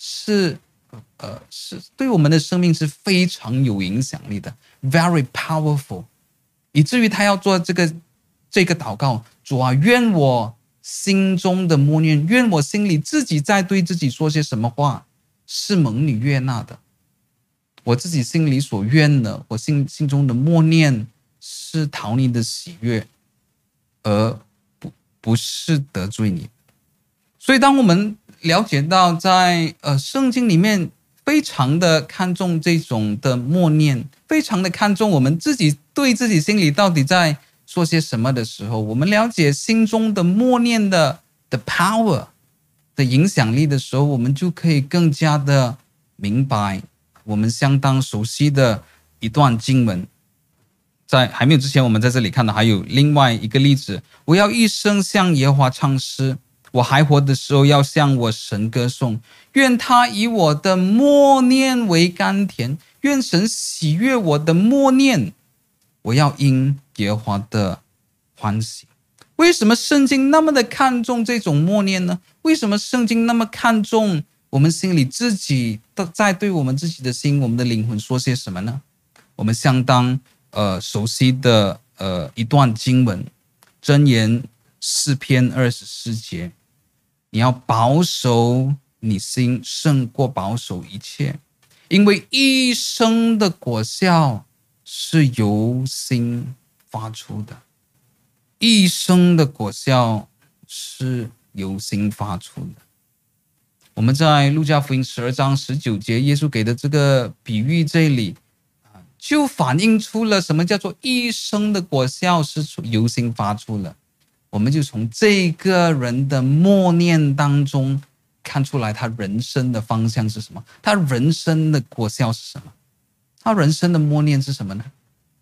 是，呃，是对我们的生命是非常有影响力的，very powerful，以至于他要做这个这个祷告：主啊，愿我心中的默念，愿我心里自己在对自己说些什么话。是蒙你悦纳的，我自己心里所愿的，我心心中的默念是讨你的喜悦，而不不是得罪你。所以，当我们了解到在呃圣经里面非常的看重这种的默念，非常的看重我们自己对自己心里到底在说些什么的时候，我们了解心中的默念的的 power。的影响力的时候，我们就可以更加的明白我们相当熟悉的一段经文。在还没有之前，我们在这里看到还有另外一个例子：我要一生向耶和华唱诗，我还活的时候要向我神歌颂。愿他以我的默念为甘甜，愿神喜悦我的默念。我要因耶和华的欢喜。为什么圣经那么的看重这种默念呢？为什么圣经那么看重我们心里自己的在对我们自己的心、我们的灵魂说些什么呢？我们相当呃熟悉的呃一段经文，箴言四篇二十四节，你要保守你心胜过保守一切，因为一生的果效是由心发出的。一生的果效是由心发出的。我们在路加福音十二章十九节，耶稣给的这个比喻这里，就反映出了什么叫做一生的果效是由心发出的。我们就从这个人的默念当中看出来，他人生的方向是什么？他人生的果效是什么？他人生的默念是什么呢？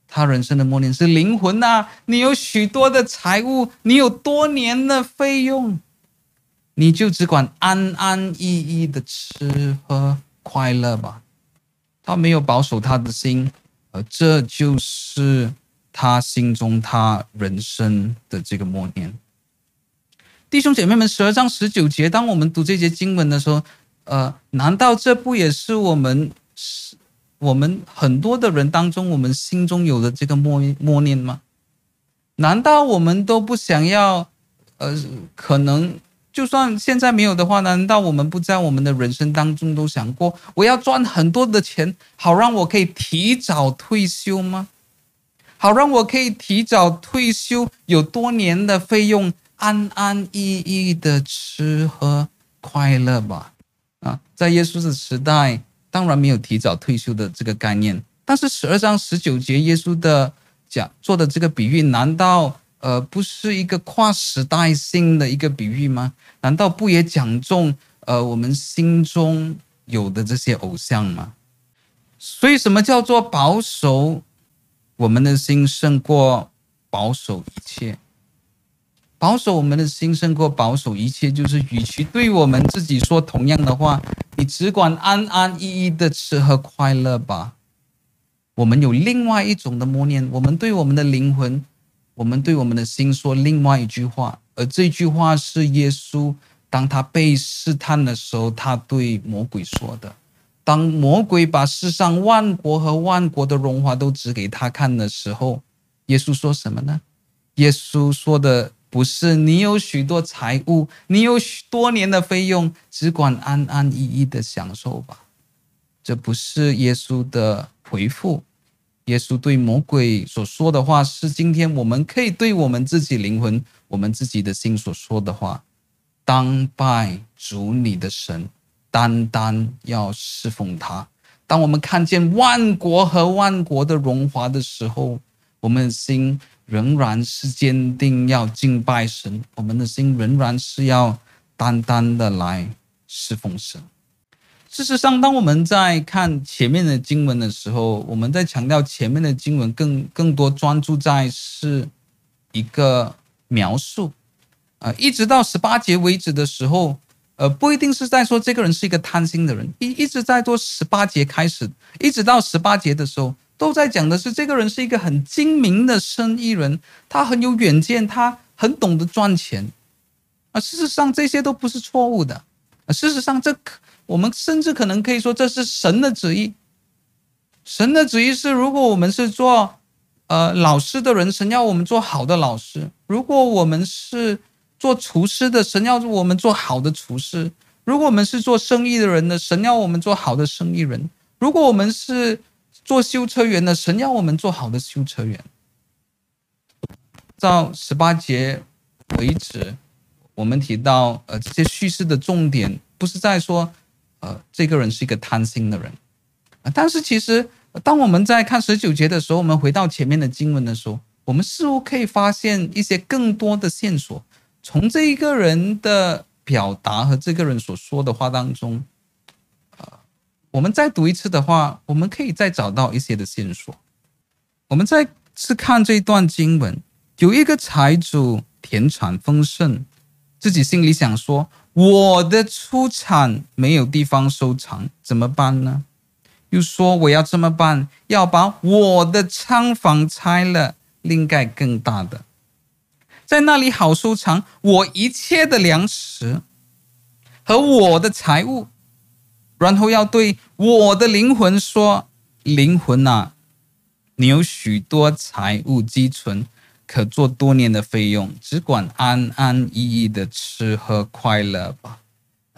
他人生的默念是灵魂呐、你有许多的财物，你有多年的费用，你就只管安安逸逸的吃喝快乐吧。他没有保守他的心，而这就是他心中他人生的这个默念。弟兄姐妹们，十二章十九节，当我们读这节经文的时候，呃，难道这不也是我们是？我们很多的人当中，我们心中有的这个默默念吗？难道我们都不想要？呃，可能就算现在没有的话，难道我们不在我们的人生当中都想过，我要赚很多的钱，好让我可以提早退休吗？好让我可以提早退休，有多年的费用，安安逸逸的吃喝快乐吧。啊，在耶稣的时代。当然没有提早退休的这个概念，但是十二章十九节耶稣的讲做的这个比喻，难道呃不是一个跨时代性的一个比喻吗？难道不也讲中呃我们心中有的这些偶像吗？所以什么叫做保守我们的心胜过保守一切？保守我们的心胜过保守一切，就是与其对我们自己说同样的话，你只管安安逸逸的吃喝快乐吧。我们有另外一种的默念，我们对我们的灵魂，我们对我们的心说另外一句话，而这句话是耶稣当他被试探的时候，他对魔鬼说的。当魔鬼把世上万国和万国的荣华都指给他看的时候，耶稣说什么呢？耶稣说的。不是你有许多财物，你有许多年的费用，只管安安逸逸的享受吧。这不是耶稣的回复。耶稣对魔鬼所说的话，是今天我们可以对我们自己灵魂、我们自己的心所说的话。当拜主你的神，单单要侍奉他，当我们看见万国和万国的荣华的时候，我们的心仍然是坚定要敬拜神，我们的心仍然是要单单的来侍奉神。事实上，当我们在看前面的经文的时候，我们在强调前面的经文更更多专注在是一个描述，啊、一直到十八节为止的时候，呃，不一定是在说这个人是一个贪心的人，一一直在做十八节开始，一直到十八节的时候，都在讲的是这个人是一个很精明的生意人，他很有远见，他很懂得赚钱，啊、事实上这些都不是错误的，啊、事实上这可。我们甚至可能可以说，这是神的旨意。神的旨意是，如果我们是做呃老师的人，神要我们做好的老师；如果我们是做厨师的，神要我们做好的厨师；如果我们是做生意的人的，神要我们做好的生意人；如果我们是做修车员的，神要我们做好的修车员。到十八节为止，我们提到呃这些叙事的重点，不是在说。呃，这个人是一个贪心的人，但是其实，当我们在看十九节的时候，我们回到前面的经文的时候，我们似乎可以发现一些更多的线索，从这一个人的表达和这个人所说的话当中，呃，我们再读一次的话，我们可以再找到一些的线索。我们再次看这段经文，有一个财主田产丰盛，自己心里想说。我的出产没有地方收藏，怎么办呢？又说我要这么办，要把我的仓房拆了，另盖更大的，在那里好收藏我一切的粮食和我的财物。然后要对我的灵魂说：“灵魂啊，你有许多财物积存。”可做多年的费用，只管安安逸逸的吃喝快乐吧。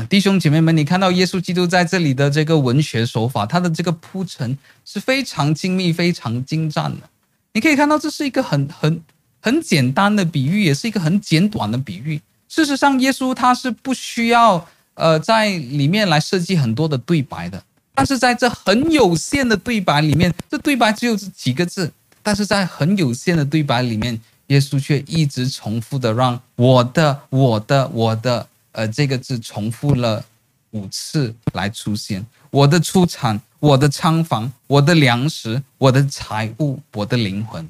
弟兄姐妹们，你看到耶稣基督在这里的这个文学手法，他的这个铺陈是非常精密、非常精湛的。你可以看到，这是一个很很很简单的比喻，也是一个很简短的比喻。事实上，耶稣他是不需要呃在里面来设计很多的对白的，但是在这很有限的对白里面，这对白只有这几个字。但是在很有限的对白里面，耶稣却一直重复的让“我的、我的、我的”呃这个字重复了五次来出现。我的出产、我的仓房、我的粮食、我的财物、我的灵魂。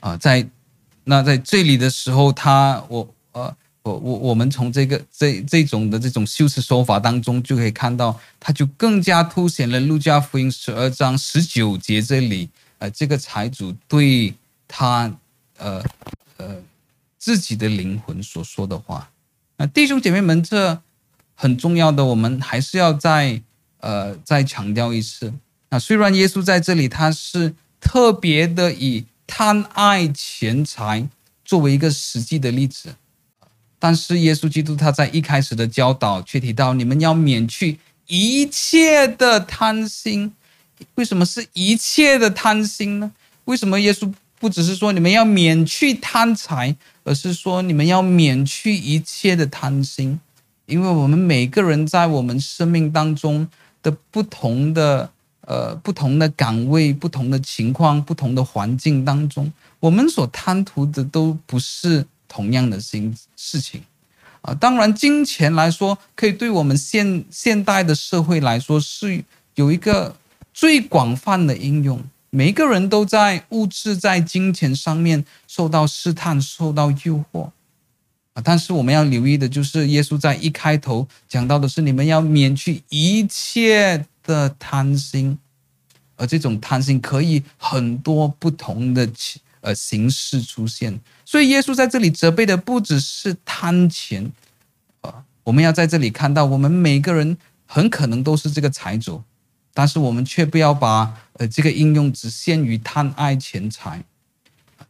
啊、在那在这里的时候，他我呃我我我们从这个这这种的这种修辞手法当中就可以看到，他就更加凸显了路加福音十二章十九节这里。呃，这个财主对他呃呃自己的灵魂所说的话，那弟兄姐妹们，这很重要的，我们还是要再呃再强调一次。那虽然耶稣在这里他是特别的以贪爱钱财作为一个实际的例子，但是耶稣基督他在一开始的教导却提到，你们要免去一切的贪心。为什么是一切的贪心呢？为什么耶稣不只是说你们要免去贪财，而是说你们要免去一切的贪心？因为我们每个人在我们生命当中的不同的呃不同的岗位、不同的情况、不同的环境当中，我们所贪图的都不是同样的心事情啊。当然，金钱来说，可以对我们现现代的社会来说是有一个。最广泛的应用，每个人都在物质、在金钱上面受到试探、受到诱惑啊！但是我们要留意的就是，耶稣在一开头讲到的是，你们要免去一切的贪心，而这种贪心可以很多不同的呃形式出现。所以耶稣在这里责备的不只是贪钱啊！我们要在这里看到，我们每个人很可能都是这个财主。但是我们却不要把呃这个应用只限于贪爱钱财，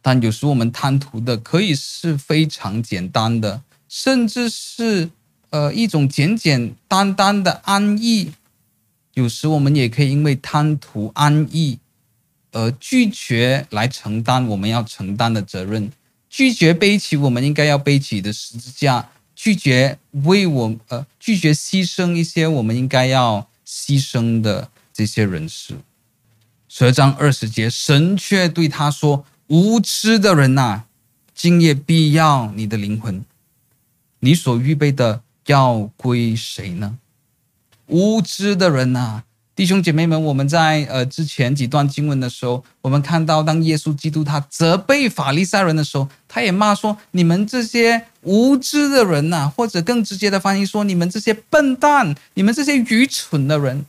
但有时我们贪图的可以是非常简单的，甚至是呃一种简简单单的安逸。有时我们也可以因为贪图安逸而拒绝来承担我们要承担的责任，拒绝背起我们应该要背起的十字架，拒绝为我呃拒绝牺牲一些我们应该要牺牲的。这些人士。十二章二十节，神却对他说：“无知的人呐，今夜必要你的灵魂，你所预备的要归谁呢？”无知的人呐。弟兄姐妹们，我们在呃之前几段经文的时候，我们看到当耶稣基督他责备法利赛人的时候，他也骂说：“你们这些无知的人呐、或者更直接的翻译说，你们这些笨蛋，你们这些愚蠢的人。”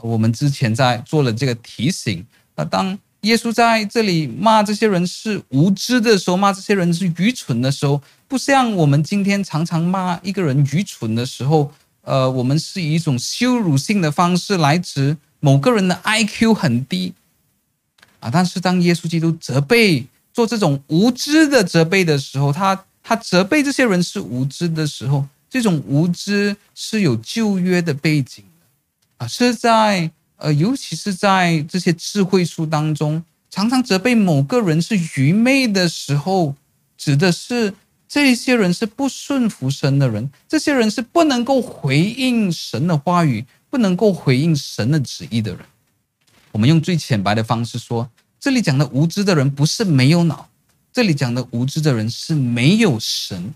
我们之前在做了这个提醒。那当耶稣在这里骂这些人是无知的时候，骂这些人是愚蠢的时候，不像我们今天常常骂一个人愚蠢的时候。呃，我们是以一种羞辱性的方式来指某个人的 IQ 很低啊，但是当耶稣基督责备做这种无知的责备的时候，他他责备这些人是无知的时候，这种无知是有旧约的背景是在呃，尤其是在这些智慧书当中，常常责备某个人是愚昧的时候，指的是。这些人是不顺服神的人，这些人是不能够回应神的话语，不能够回应神的旨意的人。我们用最浅白的方式说，这里讲的无知的人不是没有脑，这里讲的无知的人是没有神。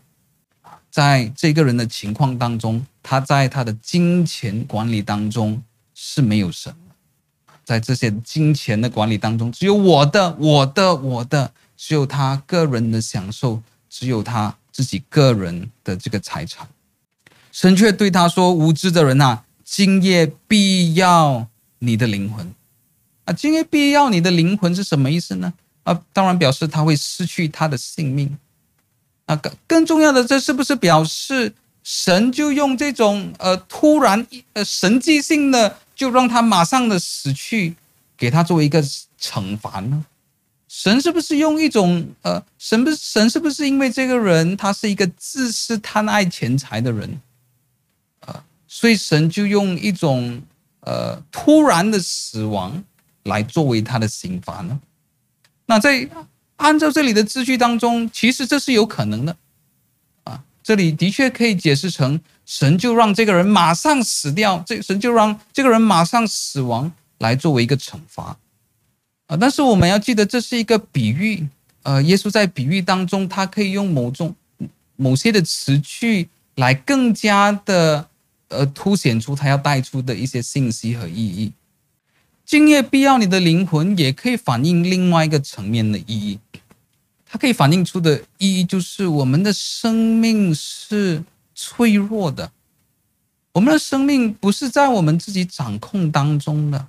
在这个人的情况当中，他在他的金钱管理当中是没有神的，在这些金钱的管理当中，只有我的、我的、我的，只有他个人的享受。只有他自己个人的这个财产，神却对他说：“无知的人呐，今夜必要你的灵魂。啊，今夜必要你的灵魂是什么意思呢？啊，当然表示他会失去他的性命。啊，更更重要的，这是不是表示神就用这种呃突然呃神迹性的，就让他马上的死去，给他作为一个惩罚呢？”神是不是用一种呃，神不神是不是因为这个人他是一个自私贪爱钱财的人，呃，所以神就用一种呃突然的死亡来作为他的刑罚呢？那在按照这里的字句当中，其实这是有可能的，这里的确可以解释成神就让这个人马上死掉，这神就让这个人马上死亡来作为一个惩罚。啊！但是我们要记得，这是一个比喻。呃，耶稣在比喻当中，他可以用某种、某些的词句来更加的呃凸显出他要带出的一些信息和意义。今夜必要你的灵魂，也可以反映另外一个层面的意义。它可以反映出的意义就是，我们的生命是脆弱的，我们的生命不是在我们自己掌控当中的。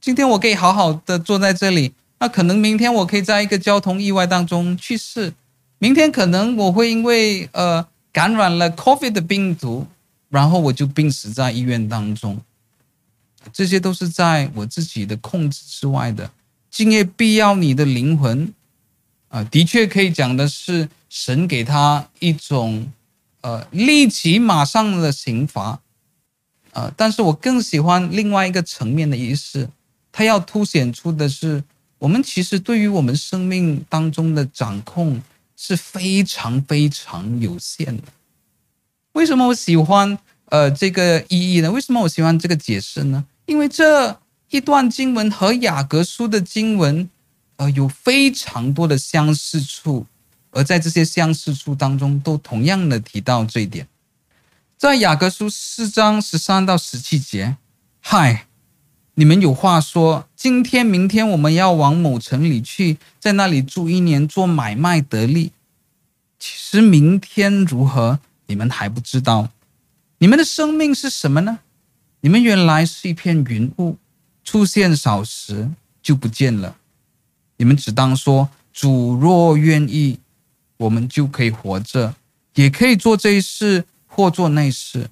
今天我可以好好的坐在这里，那可能明天我可以在一个交通意外当中去世，明天可能我会因为呃感染了 COVID 的病毒，然后我就病死在医院当中。这些都是在我自己的控制之外的。今夜必要你的灵魂，啊、的确可以讲的是神给他一种呃立即马上的刑罚，啊、但是我更喜欢另外一个层面的意思。他要凸显出的是，我们其实对于我们生命当中的掌控是非常非常有限的。为什么我喜欢呃这个意义呢？为什么我喜欢这个解释呢？因为这一段经文和雅各书的经文呃有非常多的相似处，而在这些相似处当中，都同样的提到这一点。在雅各书四章十三到十七节，嗨。你们有话说，今天、明天我们要往某城里去，在那里住一年，做买卖得利。其实明天如何，你们还不知道。你们的生命是什么呢？你们原来是一片云雾，出现少时就不见了。你们只当说：主若愿意，我们就可以活着，也可以做这事或做那事。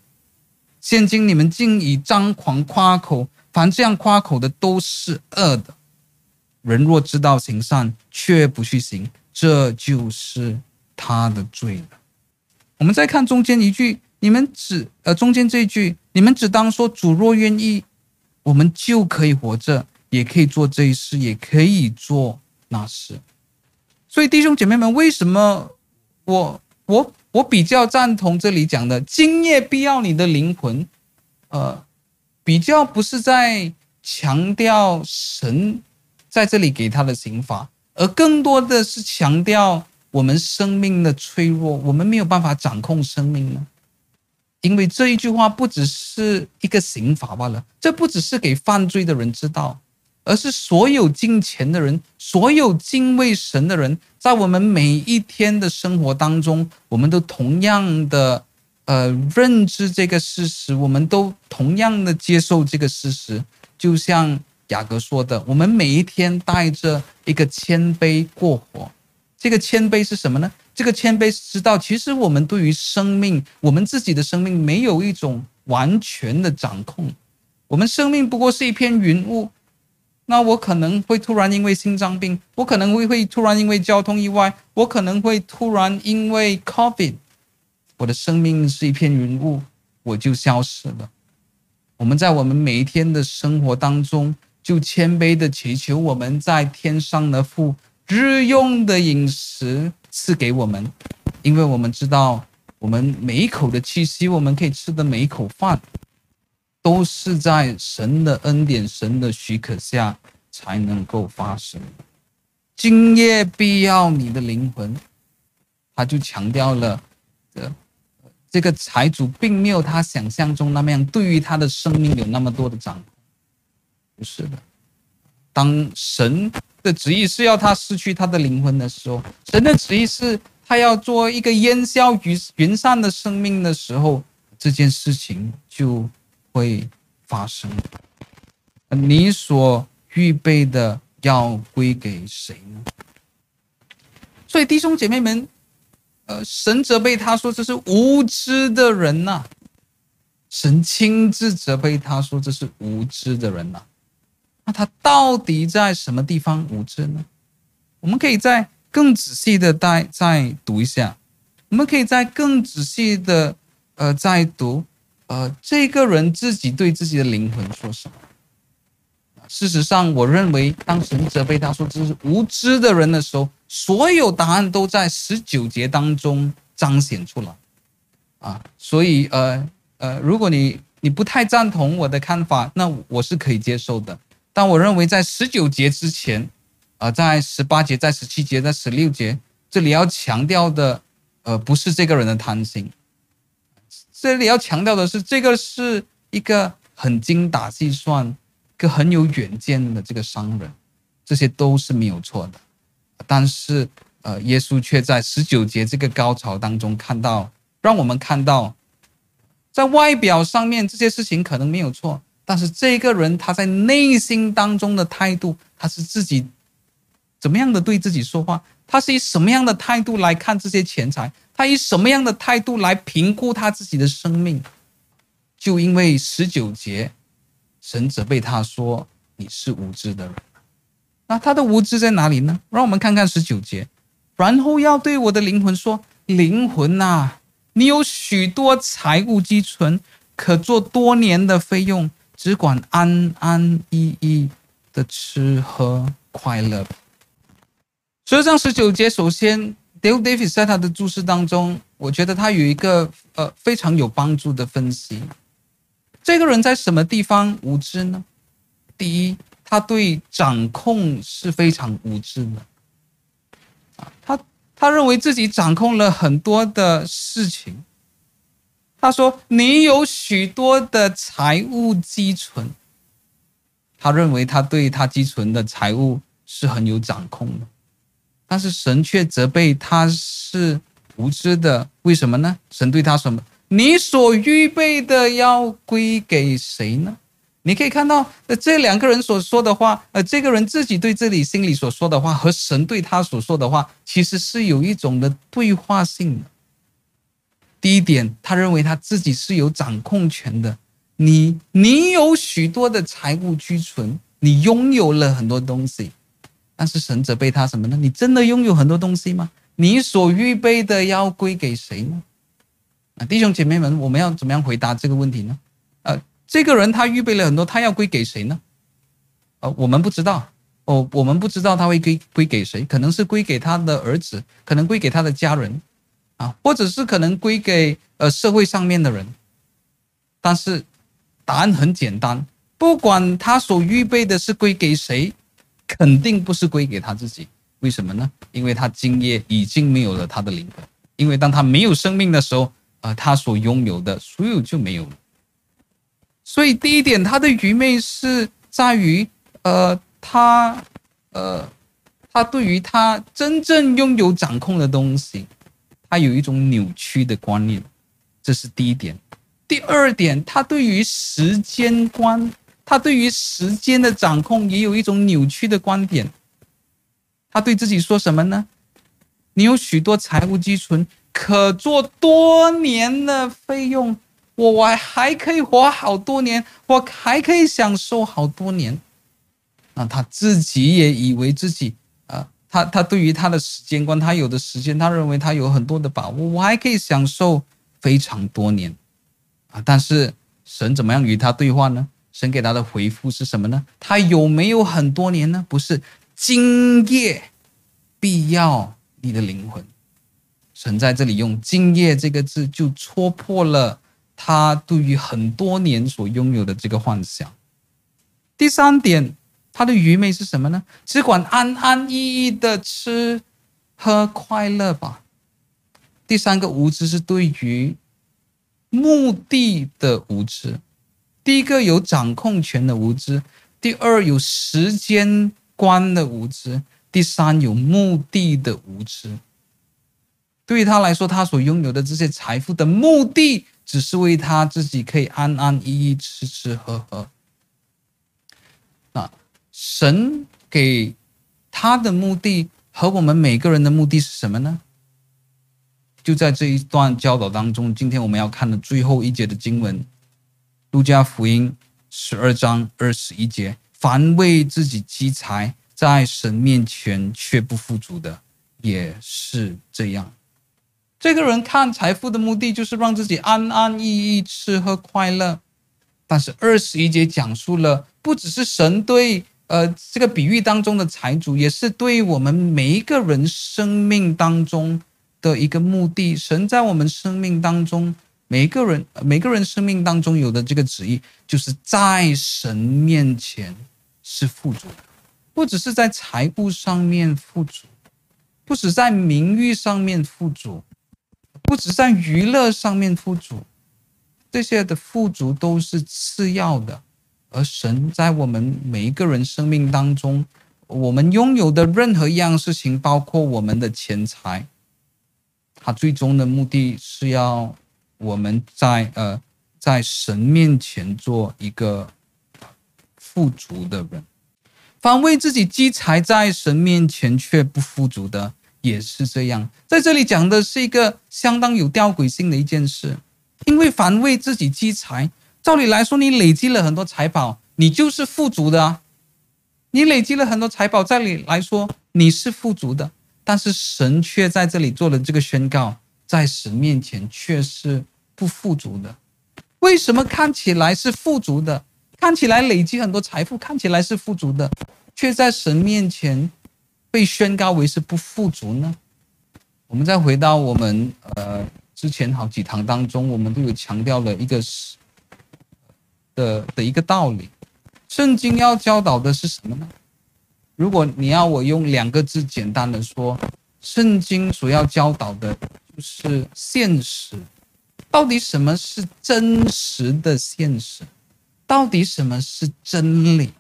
现今你们竟以张狂夸口。凡这样夸口的都是恶的。人若知道行善，却不去行，这就是他的罪了。我们再看中间一句，你们只呃中间这一句，你们只当说主若愿意，我们就可以活着，也可以做这一事，也可以做那事。所以弟兄姐妹们，为什么我我我比较赞同这里讲的，今夜必要你的灵魂，呃。比较不是在强调神在这里给他的刑罚，而更多的是强调我们生命的脆弱，我们没有办法掌控生命呢。因为这一句话不只是一个刑罚罢了，这不只是给犯罪的人知道，而是所有敬虔的人，所有敬畏神的人，在我们每一天的生活当中，我们都同样的呃认知这个事实，我们都同样的接受这个事实。就像雅各说的，我们每一天带着一个谦卑过活，这个谦卑是什么呢？这个谦卑是知道，其实我们对于生命，我们自己的生命没有一种完全的掌控。我们生命不过是一片云雾。那我可能会突然因为心脏病，我可能会会突然因为交通意外，我可能会突然因为 COVID，我的生命是一片云雾，我就消失了。我们在我们每一天的生活当中，就谦卑的祈求我们在天上的父日用的饮食。赐给我们，因为我们知道，我们每一口的气息，我们可以吃的每一口饭，都是在神的恩典、神的许可下才能够发生。今夜必要你的灵魂，他就强调了，这这个财主并没有他想象中那么样，对于他的生命有那么多的掌控，不是的。当神的旨意是要他失去他的灵魂的时候，神的旨意是他要做一个烟消云云散的生命的时候，这件事情就会发生。你所预备的要归给谁呢？所以弟兄姐妹们，呃，神责备他说这是无知的人呐、神亲自责备他说这是无知的人呐、那他到底在什么地方无知呢？我们可以再更仔细的再再读一下，我们可以再更仔细的呃再读呃这个人自己对自己的灵魂说什么。事实上，我认为当神责备他说这是无知的人的时候，所有答案都在十九节当中彰显出来啊。所以呃呃，如果你你不太赞同我的看法，那我是可以接受的。但我认为，在十九节之前，啊、在十八节、在十七节、在十六节，这里要强调的，呃，不是这个人的贪心，这里要强调的是，这个是一个很精打细算、一个很有远见的这个商人，这些都是没有错的。但是，呃，耶稣却在十九节这个高潮当中看到，让我们看到，在外表上面这些事情可能没有错。但是这个人他在内心当中的态度，他是自己怎么样的对自己说话？他是以什么样的态度来看这些钱财？他以什么样的态度来评估他自己的生命？就因为十九节，神责备他说：“你是无知的人。”那他的无知在哪里呢？让我们看看十九节，然后要对我的灵魂说：“灵魂呐，你有许多财物积存，可做多年的费用。”只管安安逸逸的吃喝快乐。所以，这十九节，首先，Dale Davis 在他的注释当中，我觉得他有一个呃非常有帮助的分析。这个人在什么地方无知呢？第一，他对掌控是非常无知的。啊，他他认为自己掌控了很多的事情。他说：“你有许多的财务积存。”他认为他对他积存的财务是很有掌控的，但是神却责备他是无知的。为什么呢？神对他什么？你所预备的要归给谁呢？你可以看到，呃，这两个人所说的话，呃，这个人自己对自己心里所说的话和神对他所说的话，其实是有一种的对话性的。第一点，他认为他自己是有掌控权的。你，你有许多的财物居存，你拥有了很多东西，但是神责备他什么呢？你真的拥有很多东西吗？你所预备的要归给谁呢？啊，弟兄姐妹们，我们要怎么样回答这个问题呢？呃，这个人他预备了很多，他要归给谁呢？呃，我们不知道。哦，我们不知道他会归归给谁，可能是归给他的儿子，可能归给他的家人。啊，或者是可能归给呃社会上面的人，但是答案很简单，不管他所预备的是归给谁，肯定不是归给他自己。为什么呢？因为他今夜已经没有了他的灵魂。因为当他没有生命的时候，呃，他所拥有的所有就没有了。所以第一点，他的愚昧是在于，呃，他，呃，他对于他真正拥有掌控的东西，他有一种扭曲的观念，这是第一点。第二点，他对于时间观，他对于时间的掌控也有一种扭曲的观点。他对自己说什么呢？你有许多财务积存，可做多年的费用，我我还可以活好多年，我还可以享受好多年。那他自己也以为自己啊、他他对于他的时间观，他有的时间，他认为他有很多的把握，我还可以享受非常多年啊。但是神怎么样与他对话呢？神给他的回复是什么呢？他有没有很多年呢？不是。今夜必要你的灵魂，神在这里用“今夜”这个字，就戳破了他对于很多年所拥有的这个幻想。第三点，他的愚昧是什么呢？只管安安逸逸的吃喝快乐吧。第三个无知是对于目的的无知。第一个有掌控权的无知，第二有时间。观的无知，第三有目的的无知。对于他来说，他所拥有的这些财富的目的，只是为他自己可以安安逸逸吃吃喝喝。那神给他的目的和我们每个人的目的是什么呢？就在这一段教导当中，今天我们要看的最后一节的经文，《路加福音》十二章二十一节。凡为自己积财，在神面前却不富足的，也是这样。这个人看财富的目的就是让自己安安逸逸吃喝快乐，但是二十一节讲述了，不只是神对呃这个比喻当中的财主，也是对我们每一个人生命当中的一个目的。神在我们生命当中。每个人，每个人生命当中有的这个旨意，就是在神面前是富足的，不只是在财务上面富足，不只在名誉上面富足，不只在娱乐上面富足，这些的富足都是次要的。而神在我们每一个人生命当中，我们拥有的任何一样事情，包括我们的钱财，他最终的目的是要。我们在呃，在神面前做一个富足的人，凡为自己积财，在神面前却不富足的，也是这样。在这里讲的是一个相当有吊诡性的一件事，因为凡为自己积财，照理来说，你累积了很多财宝，你就是富足的啊。你累积了很多财宝，照理来说你是富足的，但是神却在这里做了这个宣告，在神面前却是。不富足的，为什么看起来是富足的，看起来累积很多财富，看起来是富足的，却在神面前被宣告为是不富足呢？我们再回到我们呃之前好几堂当中，我们都有强调了一个是的的一个道理，圣经要教导的是什么呢？如果你要我用两个字简单的说，圣经所要教导的就是现实。到底什么是真实的现实？到底什么是真理？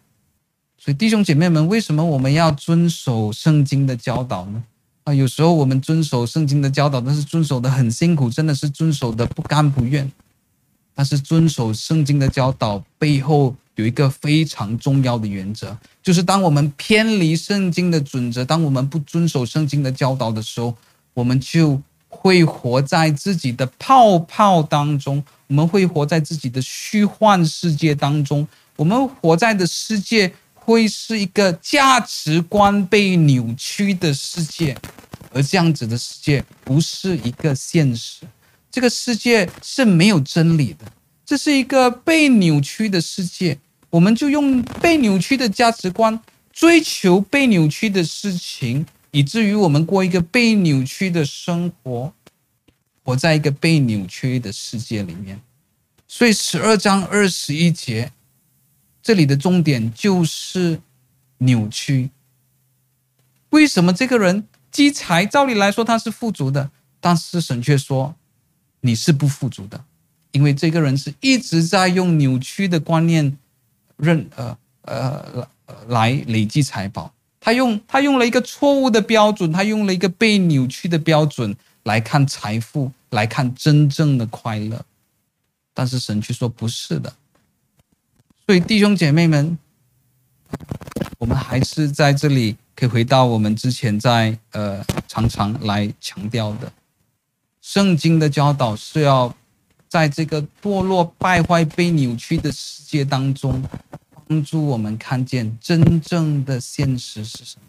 所以弟兄姐妹们，为什么我们要遵守圣经的教导呢？啊，有时候我们遵守圣经的教导，但是遵守的很辛苦，真的是遵守的不甘不愿。但是遵守圣经的教导背后有一个非常重要的原则，就是当我们偏离圣经的准则，当我们不遵守圣经的教导的时候，我们就。会活在自己的泡泡当中，我们会活在自己的虚幻世界当中。我们活在的世界会是一个价值观被扭曲的世界，而这样子的世界不是一个现实。这个世界是没有真理的，这是一个被扭曲的世界。我们就用被扭曲的价值观追求被扭曲的事情。以至于我们过一个被扭曲的生活，活在一个被扭曲的世界里面。所以十二章二十一节，这里的重点就是扭曲。为什么这个人积财，照理来说他是富足的，但是神却说你是不富足的，因为这个人是一直在用扭曲的观念认呃呃来累积财宝。他用他用了一个错误的标准，他用了一个被扭曲的标准来看财富，来看真正的快乐。但是神却说不是的。所以弟兄姐妹们，我们还是在这里可以回到我们之前在呃常常来强调的，圣经的教导是要在这个堕落、败坏、被扭曲的世界当中。帮助我们看见真正的现实是什么？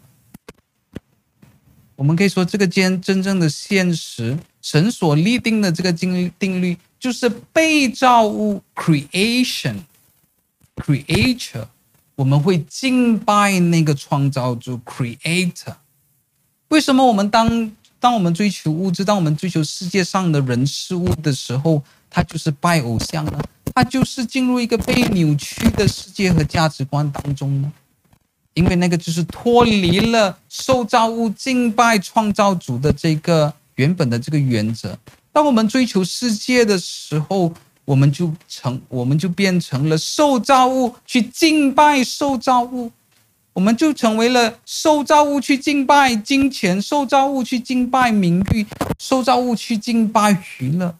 我们可以说，这个间真正的现实，神所立定的这个定定律，就是被造物 （creation），creator。我们会敬拜那个创造主 （creator）。为什么我们当当我们追求物质，当我们追求世界上的人事物的时候，他就是拜偶像呢？他就是进入一个被扭曲的世界和价值观当中呢，因为那个就是脱离了受造物敬拜创造主的这个原本的这个原则。当我们追求世界的时候，我们就成，我们就变成了受造物去敬拜受造物，我们就成为了受造物去敬拜金钱，受造物去敬拜名誉，受造物去敬拜娱乐。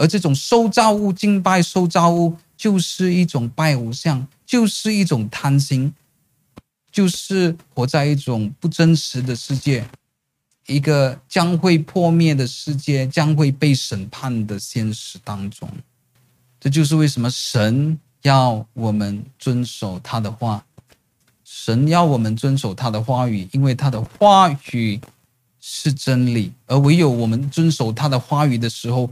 而这种受造物敬拜受造物，就是一种拜偶像，就是一种贪心，就是活在一种不真实的世界，一个将会破灭的世界，将会被审判的现实当中。这就是为什么神要我们遵守他的话，神要我们遵守他的话语，因为他的话语是真理，而唯有我们遵守他的话语的时候。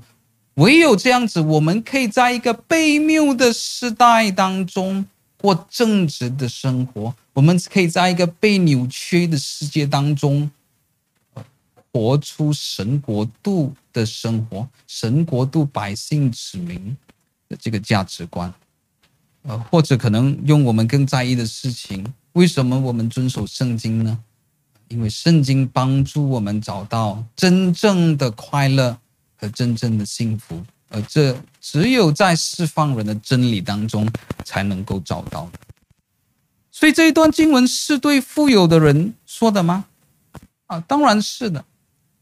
唯有这样子，我们可以在一个被谬的时代当中过正直的生活；我们可以在一个被扭曲的世界当中，活出神国度的生活，神国度百姓子民的这个价值观。呃，或者可能用我们更在意的事情，为什么我们遵守圣经呢？因为圣经帮助我们找到真正的快乐。和真正的幸福，而这只有在释放人的真理当中才能够找到。所以这一段经文是对富有的人说的吗？啊，当然是的。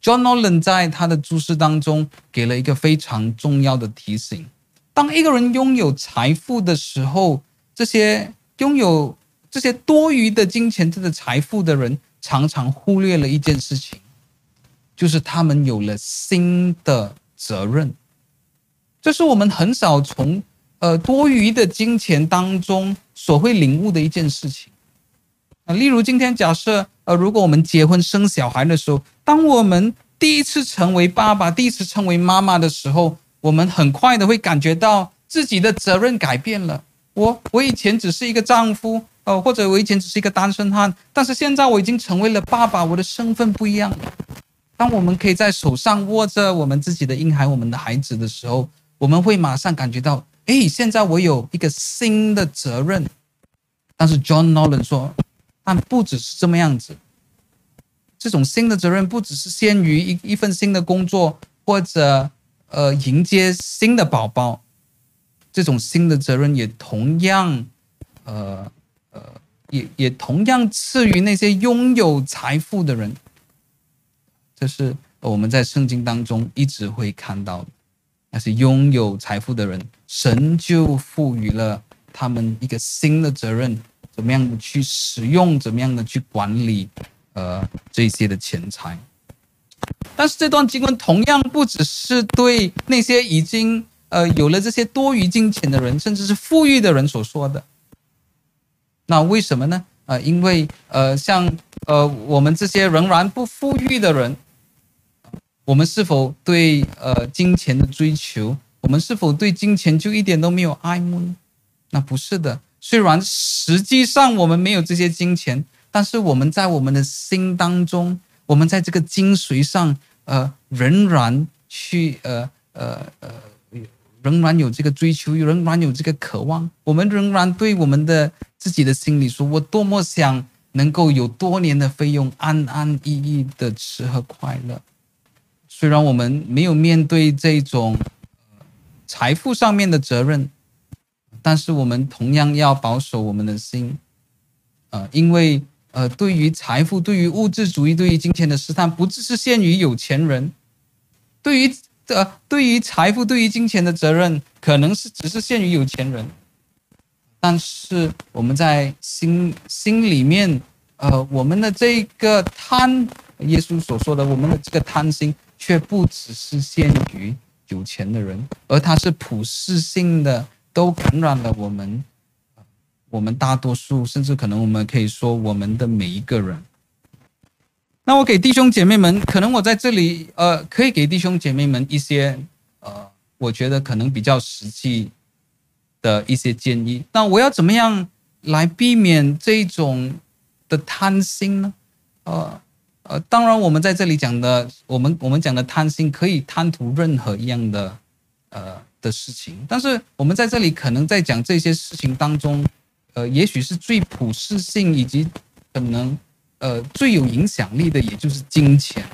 John Nolan 在他的注释当中给了一个非常重要的提醒：当一个人拥有财富的时候，这些拥有这些多余的金钱、这个财富的人，常常忽略了一件事情。就是他们有了新的责任，这是我们很少从呃多余的金钱当中所会领悟的一件事情。啊，例如今天假设呃，如果我们结婚生小孩的时候，当我们第一次成为爸爸、第一次成为妈妈的时候，我们很快的会感觉到自己的责任改变了。我我以前只是一个丈夫，呃，或者我以前只是一个单身汉，但是现在我已经成为了爸爸，我的身份不一样了。当我们可以在手上握着我们自己的婴孩、我们的孩子的时候，我们会马上感觉到，哎，现在我有一个新的责任。但是 John Nolan 说，但不只是这么样子，这种新的责任不只是限于一一份新的工作，或者呃迎接新的宝宝，这种新的责任也同样，呃呃，也也同样赐予那些拥有财富的人。这是我们在圣经当中一直会看到的，那是拥有财富的人，神就赋予了他们一个新的责任，怎么样的去使用，怎么样的去管理，呃，这些的钱财。但是这段经文同样不只是对那些已经呃有了这些多余金钱的人，甚至是富裕的人所说的。那为什么呢？呃，因为呃，像呃我们这些仍然不富裕的人。我们是否对呃金钱的追求，我们是否对金钱就一点都没有爱慕呢？那不是的。虽然实际上我们没有这些金钱，但是我们在我们的心当中，我们在这个精髓上，呃，仍然去呃呃呃，仍然有这个追求，仍然有这个渴望。我们仍然对我们的自己的心里说：“我多么想能够有多年的费用，安安逸逸的吃喝快乐。”虽然我们没有面对这种财富上面的责任，但是我们同样要保守我们的心，呃，因为呃，对于财富、对于物质主义、对于金钱的试探，不只是限于有钱人。对于呃，对于财富、对于金钱的责任，可能是只是限于有钱人，但是我们在心心里面，呃，我们的这个贪，耶稣所说的，我们的这个贪心，却不只是限于有钱的人，而它是普世性的，都感染了我们，我们大多数，甚至可能我们可以说我们的每一个人。那我给弟兄姐妹们，可能我在这里，呃，可以给弟兄姐妹们一些，呃，我觉得可能比较实际的一些建议。那我要怎么样来避免这种的贪心呢？呃呃，当然我们在这里讲的，我们我们讲的贪心，可以贪图任何一样的，呃的事情。但是我们在这里可能在讲这些事情当中，呃，也许是最普适性以及可能。呃，最有影响力的也就是金钱。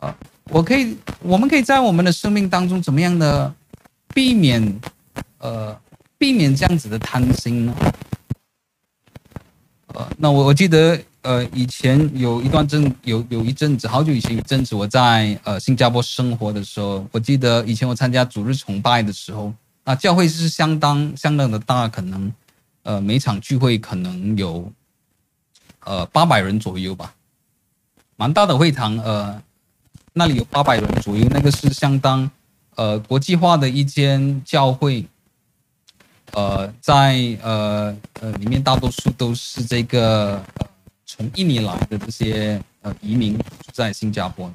呃，我可以，我们可以在我们的生命当中怎么样的避免，呃，避免这样子的贪心呢？呃，那我我记得，呃，以前有一段阵，有有一阵子，好久以前一阵子，我在呃新加坡生活的时候，我记得以前我参加主日崇拜的时候，那教会是相当相当的大，可能呃每场聚会可能有。呃，八百人左右吧，蛮大的会堂。呃，那里有八百人左右，那个是相当呃国际化的一间教会。呃，在呃呃里面大多数都是这个从印尼来的这些呃移民住在新加坡的。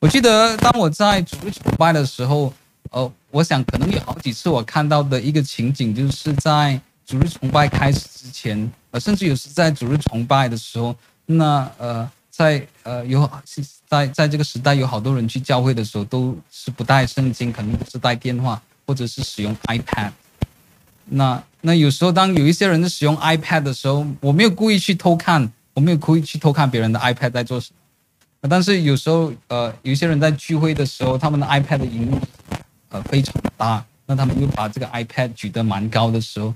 我记得当我在主日崇拜的时候，呃，我想可能有好几次我看到的一个情景，就是在主日崇拜开始之前。呃，甚至有时在主日崇拜的时候，那呃，在呃有在在这个时代有好多人去教会的时候，都是不带圣经，可能是带电话或者是使用 iPad。那那有时候当有一些人使用 iPad 的时候，我没有故意去偷看，我没有故意去偷看别人的 iPad 在做什么。但是有时候呃，有一些人在聚会的时候，他们的 iPad 的荧幕呃非常大，那他们又把这个 iPad 举得蛮高的时候，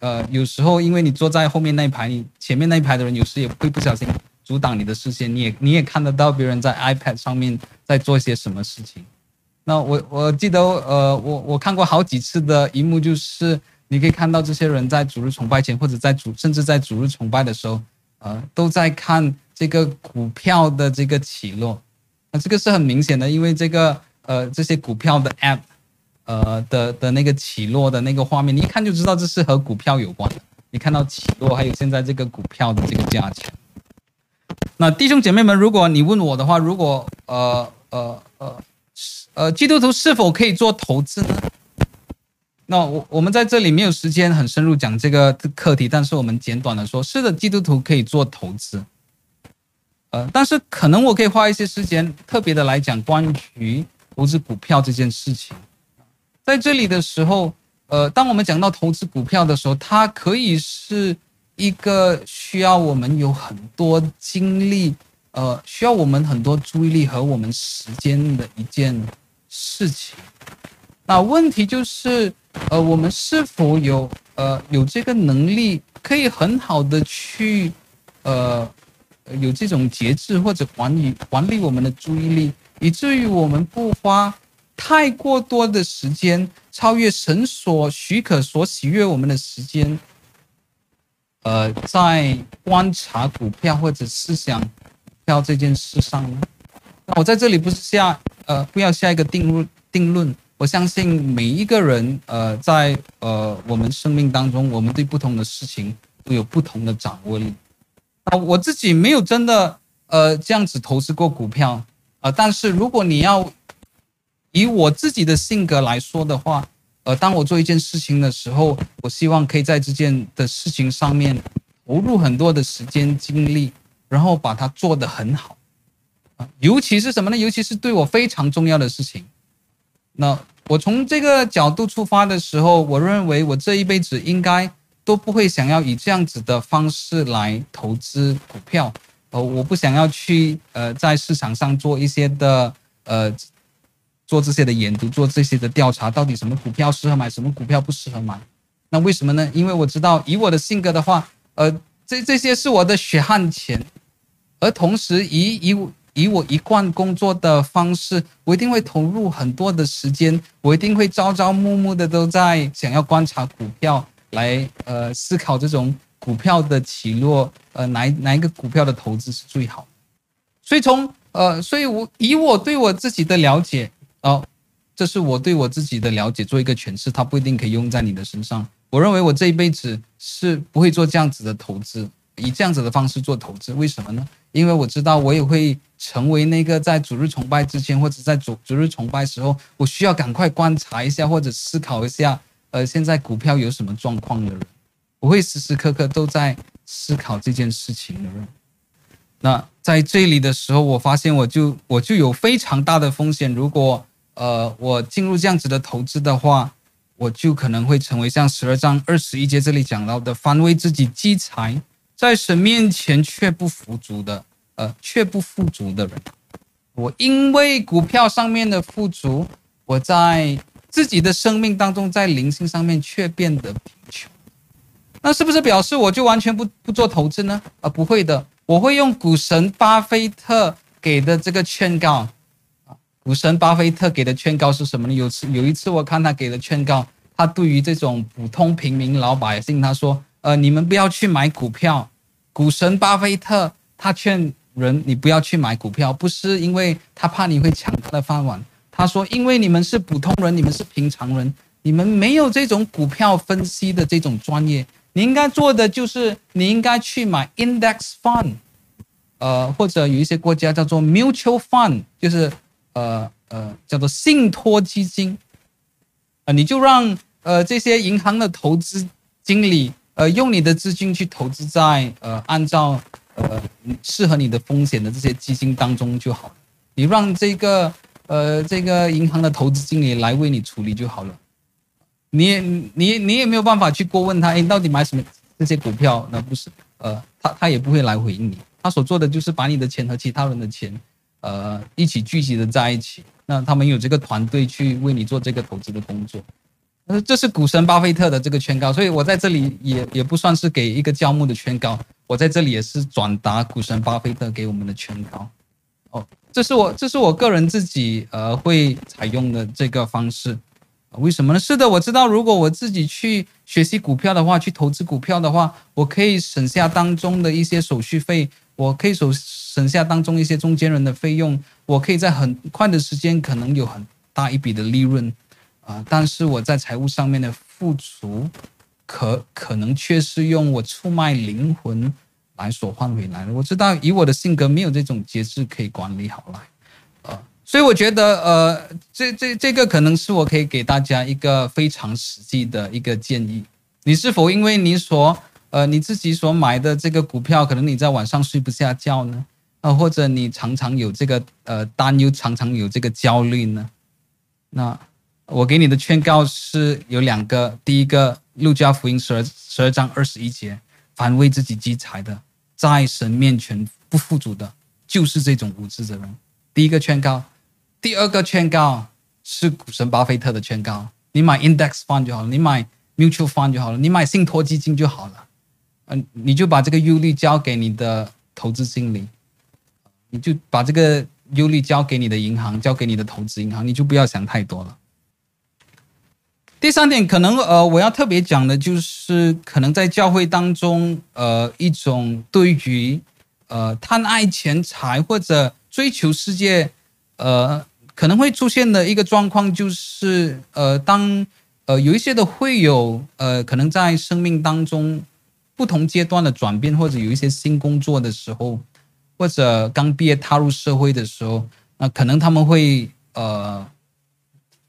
呃，有时候因为你坐在后面那一排，你前面那一排的人有时也会不小心阻挡你的视线，你也你也看得到别人在 iPad 上面在做些什么事情。那我我记得，呃，我我看过好几次的一幕，就是你可以看到这些人在主日崇拜前，或者在主甚至在主日崇拜的时候，呃，都在看这个股票的这个起落。那这个是很明显的，因为这个呃这些股票的 App。呃的的那个起落的那个画面，你一看就知道这是和股票有关的。你看到起落，还有现在这个股票的这个价钱。那弟兄姐妹们，如果你问我的话，如果呃呃呃呃基督徒是否可以做投资呢？那我我们在这里没有时间很深入讲这个课题，但是我们简短的说，是的，基督徒可以做投资。呃，但是可能我可以花一些时间特别的来讲关于投资股票这件事情。在这里的时候，呃，当我们讲到投资股票的时候，它可以是一个需要我们有很多精力，呃，需要我们很多注意力和我们时间的一件事情。那问题就是，呃，我们是否有呃有这个能力，可以很好的去，呃，有这种节制或者管理管理我们的注意力，以至于我们不花。太过多的时间超越神所许可、所喜悦我们的时间，呃，在观察股票或者思想票这件事上呢，那我在这里不是下呃不要下一个定论定论。我相信每一个人呃在呃我们生命当中，我们对不同的事情都有不同的掌握力。啊，我自己没有真的呃这样子投资过股票啊，但是如果你要。以我自己的性格来说的话，呃，当我做一件事情的时候，我希望可以在这件的事情上面投入很多的时间精力，然后把它做得很好。尤其是什么呢？尤其是对我非常重要的事情。那我从这个角度出发的时候，我认为我这一辈子应该都不会想要以这样子的方式来投资股票。呃，我不想要去呃在市场上做一些的呃做这些的研读，做这些的调查，到底什么股票适合买，什么股票不适合买。那为什么呢？因为我知道以我的性格的话，呃，这这些是我的血汗钱，而同时以以以我一贯工作的方式，我一定会投入很多的时间，我一定会朝朝暮暮的都在想要观察股票，来呃思考这种股票的起落，呃哪哪一个股票的投资是最好。所以从呃，所以我以我对我自己的了解，哦，这是我对我自己的了解做一个诠释，它不一定可以用在你的身上。我认为我这一辈子是不会做这样子的投资，以这样子的方式做投资。为什么呢？因为我知道我也会成为那个在主日崇拜之前，或者在主主日崇拜时候，我需要赶快观察一下或者思考一下，呃，现在股票有什么状况的人。我会时时刻刻都在思考这件事情的人。那在这里的时候，我发现我就我就有非常大的风险，如果呃我进入这样子的投资的话。我就可能会成为像十二章二十一节这里讲到的，凡为自己积财，在神面前却不富足的，呃，却不富足的人。我因为股票上面的富足，我在自己的生命当中，在灵性上面却变得贫穷。那是不是表示我就完全不不做投资呢？啊，不会的，我会用股神巴菲特给的这个劝告。股神巴菲特给的劝告是什么呢？有次有一次我看他给的劝告，他对于这种普通平民老百姓，他说：“呃，你们不要去买股票。”股神巴菲特他劝人，你不要去买股票，不是因为他怕你会抢他的饭碗。他说：“因为你们是普通人，你们是平常人，你们没有这种股票分析的这种专业，你应该做的就是你应该去买 index fund，呃，或者有一些国家叫做 mutual fund，就是。”呃呃，叫做信托基金，啊、呃，你就让呃这些银行的投资经理，呃，用你的资金去投资在呃按照呃适合你的风险的这些基金当中就好。你让这个呃这个银行的投资经理来为你处理就好了。你你你也没有办法去过问他，哎，到底买什么这些股票？那不是，呃，他他也不会来回应你。他所做的就是把你的钱和其他人的钱。呃，一起聚集的在一起，那他们有这个团队去为你做这个投资的工作。这是股神巴菲特的这个劝告，所以我在这里也也不算是给一个教牧的劝告，我在这里也是转达股神巴菲特给我们的劝告。哦，这是我这是我个人自己呃会采用的这个方式。为什么呢？是的，我知道，如果我自己去学习股票的话，去投资股票的话，我可以省下当中的一些手续费。我可以省省下当中一些中间人的费用，我可以在很快的时间可能有很大一笔的利润，啊、但是我在财务上面的付出，可可能却是用我出卖灵魂来所换回来的。我知道以我的性格没有这种节制可以管理好来，呃，所以我觉得呃，这这这个可能是我可以给大家一个非常实际的一个建议。你是否因为你所呃，你自己所买的这个股票，可能你在晚上睡不下觉呢？啊，或者你常常有这个呃担忧，常常有这个焦虑呢？那我给你的劝告是有两个，第一个，路加福音十二十二章二十一节，凡为自己积财的，在神面前不富足的，就是这种无知的人。第一个劝告，第二个劝告是股神巴菲特的劝告，你买 index fund 就好了，你买 mutual fund 就好了，你买信托基金就好了。嗯，你就把这个忧虑交给你的投资经理，你就把这个忧虑交给你的银行，交给你的投资银行，你就不要想太多了。第三点，可能呃，我要特别讲的就是，可能在教会当中，呃，一种对于呃贪爱钱财或者追求世界，呃，可能会出现的一个状况，就是呃，当呃有一些的会有，呃，可能在生命当中。不同阶段的转变，或者有一些新工作的时候，或者刚毕业踏入社会的时候，那可能他们会呃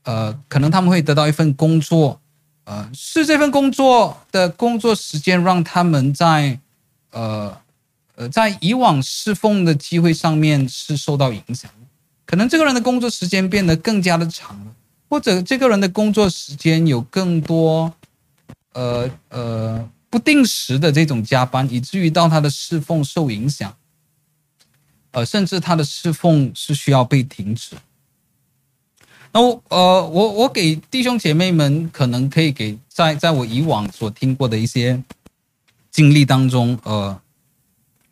呃，可能他们会得到一份工作，呃，是这份工作的工作时间让他们在呃呃在以往侍奉的机会上面是受到影响，可能这个人的工作时间变得更加的长了，或者这个人的工作时间有更多，呃呃不定时的这种加班，以至于到他的侍奉受影响，呃，甚至他的侍奉是需要被停止。那我呃我我给弟兄姐妹们可能可以给在在我以往所听过的一些经历当中，呃，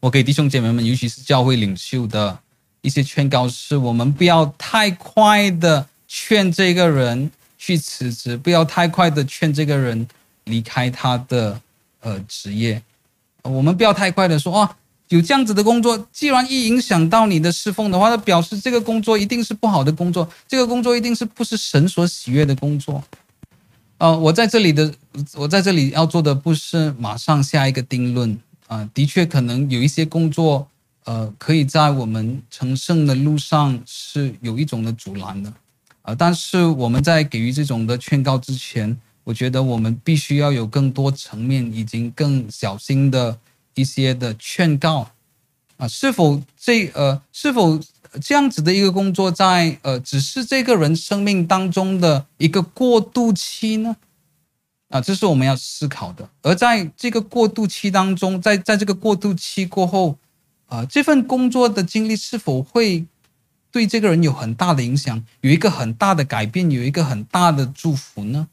我给弟兄姐妹们，尤其是教会领袖的一些劝告是：我们不要太快的劝这个人去辞职，不要太快的劝这个人离开他的呃职业，我们不要太快的说啊。有这样子的工作，既然一影响到你的侍奉的话，那表示这个工作一定是不好的工作，这个工作一定是不是神所喜悦的工作。呃，我在这里的，我在这里要做的不是马上下一个定论啊，呃，的确可能有一些工作，呃，可以在我们成圣的路上是有一种的阻拦的，啊，呃，但是我们在给予这种的劝告之前，我觉得我们必须要有更多层面，已经更小心的。一些的劝告啊，是否这呃，是否这样子的一个工作在，呃，只是这个人生命当中的一个过渡期呢？啊，这是我们要思考的。而在这个过渡期当中，在在这个过渡期过后，啊，这份工作的经历是否会对这个人有很大的影响，有一个很大的改变，有一个很大的祝福呢？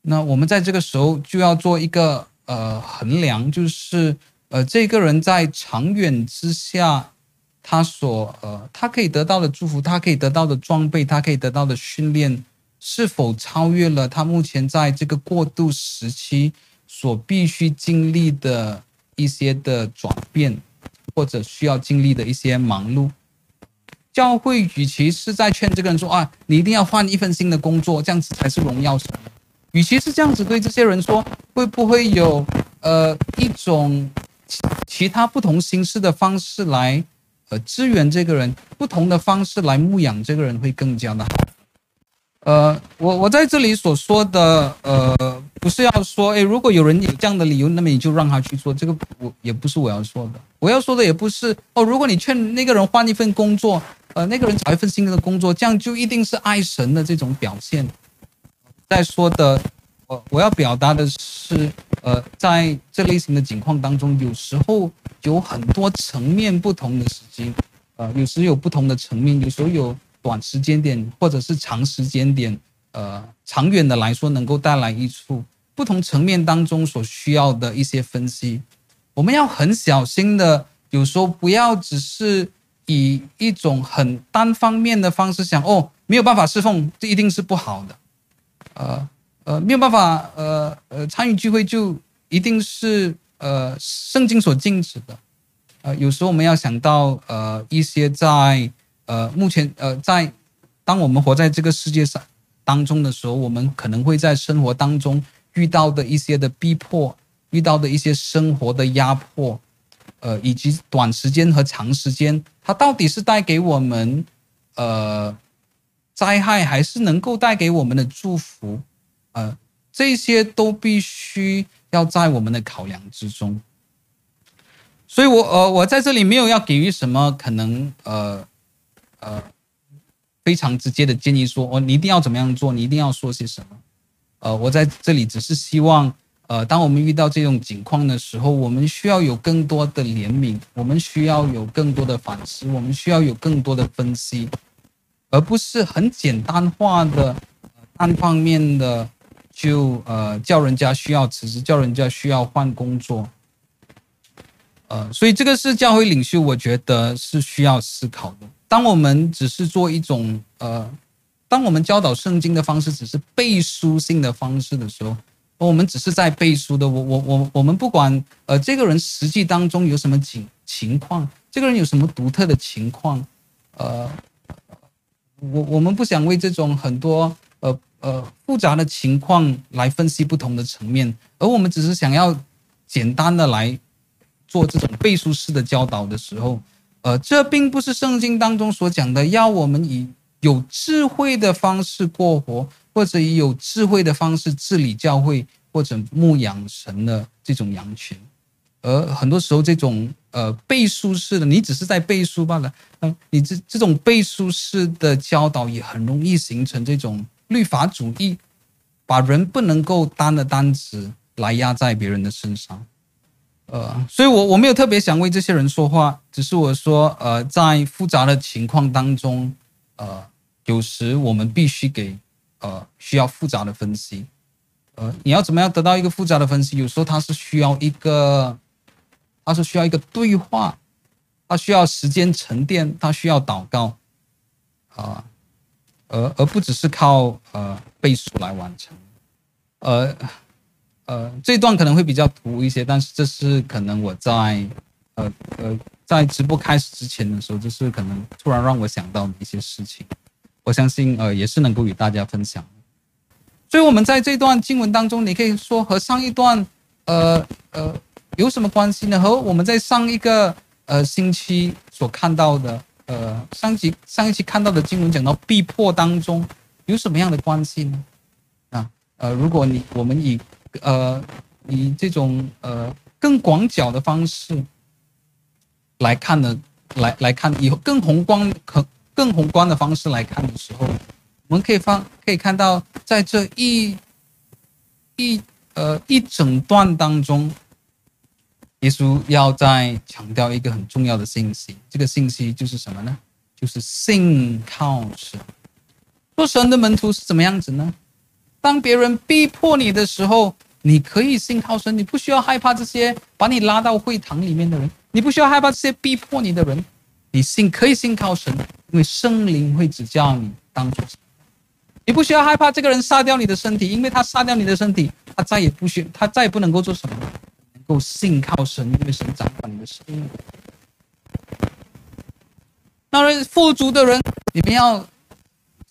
那我们在这个时候就要做一个。呃，衡量就是呃，这个人在长远之下，他所呃，他可以得到的祝福，他可以得到的装备，他可以得到的训练，是否超越了他目前在这个过渡时期所必须经历的一些的转变，或者需要经历的一些忙碌？教会与其是在劝这个人说啊，你一定要换一份新的工作，这样子才是荣耀神。与其是这样子对这些人说，会不会有呃一种其他不同形式的方式来呃支援这个人，不同的方式来牧养这个人会更加的好？呃，我我在这里所说的呃，不是要说，诶，如果有人有这样的理由，那么你就让他去做，这个我也不是我要说的。我要说的也不是哦，如果你劝那个人换一份工作，呃，那个人找一份新的工作，这样就一定是爱神的这种表现。在说的，我我要表达的是，呃，在这类型的情况当中，有时候有很多层面不同的时机，呃，有时有不同的层面，有时候有短时间点或者是长时间点，呃，长远的来说能够带来益处。不同层面当中所需要的一些分析，我们要很小心的，有时候不要只是以一种很单方面的方式想，哦，没有办法侍奉，这一定是不好的。呃呃，没有办法，呃呃，参与聚会就一定是呃圣经所禁止的。呃，有时候我们要想到，呃，一些在呃目前呃在当我们活在这个世界上当中的时候，我们可能会在生活当中遇到的一些的逼迫，遇到的一些生活的压迫，呃，以及短时间和长时间，它到底是带给我们呃。灾害还是能够带给我们的祝福，呃，这些都必须要在我们的考量之中。所以我，呃，我在这里没有要给予什么可能呃呃非常直接的建议说，说哦，你一定要怎么样做，你一定要说些什么。呃，我在这里只是希望，呃，当我们遇到这种情况的时候，我们需要有更多的怜悯，我们需要有更多的反思，我们需要有更多的分析。而不是很简单化的、单方面的就呃叫人家需要辞职，叫人家需要换工作，呃，所以这个是教会领袖，我觉得是需要思考的。当我们只是做一种呃，当我们教导圣经的方式只是背书性的方式的时候，我们只是在背书的。我我我我们不管呃这个人实际当中有什么情情况，这个人有什么独特的情况，呃。我我们不想为这种很多呃呃复杂的情况来分析不同的层面，而我们只是想要简单的来做这种背书式的教导的时候，呃，这并不是圣经当中所讲的要我们以有智慧的方式过活，或者以有智慧的方式治理教会，或者牧养神的这种羊群。而很多时候，这种呃背书式的，你只是在背书罢了。嗯，你这这种背书式的教导也很容易形成这种律法主义，把人不能够担的担子来压在别人的身上。呃，所以我我没有特别想为这些人说话，只是我说，呃，在复杂的情况当中，呃，有时我们必须给呃需要复杂的分析。呃，你要怎么样得到一个复杂的分析？有时候它是需要一个，它是需要一个对话，它需要时间沉淀，它需要祷告，啊、而而不只是靠呃背书来完成。呃呃，这段可能会比较突兀一些，但是这是可能我在呃呃在直播开始之前的时候，就是可能突然让我想到的一些事情。我相信呃也是能够与大家分享。所以，我们在这段经文当中，你可以说和上一段，呃呃，有什么关系呢？和我们在上一个呃星期所看到的，呃，上集上一期看到的经文讲到逼迫当中，有什么样的关系呢？啊，呃，如果你我们以呃以这种呃更广角的方式来看呢，来来看以后更宏观、可更宏观的方式来看的时候。我们可以放可以看到，在这一一呃一整段当中，耶稣要再强调一个很重要的信息。这个信息就是什么呢？就是信靠神。做神的门徒是怎么样子呢？当别人逼迫你的时候，你可以信靠神，你不需要害怕这些把你拉到会堂里面的人，你不需要害怕这些逼迫你的人，你信可以信靠神，因为圣灵会指教你当做。你不需要害怕这个人杀掉你的身体，因为他杀掉你的身体，他再也不需，他再也不能够做什么，能够信靠神，因为神掌管你的生命。当然，富足的人，你们要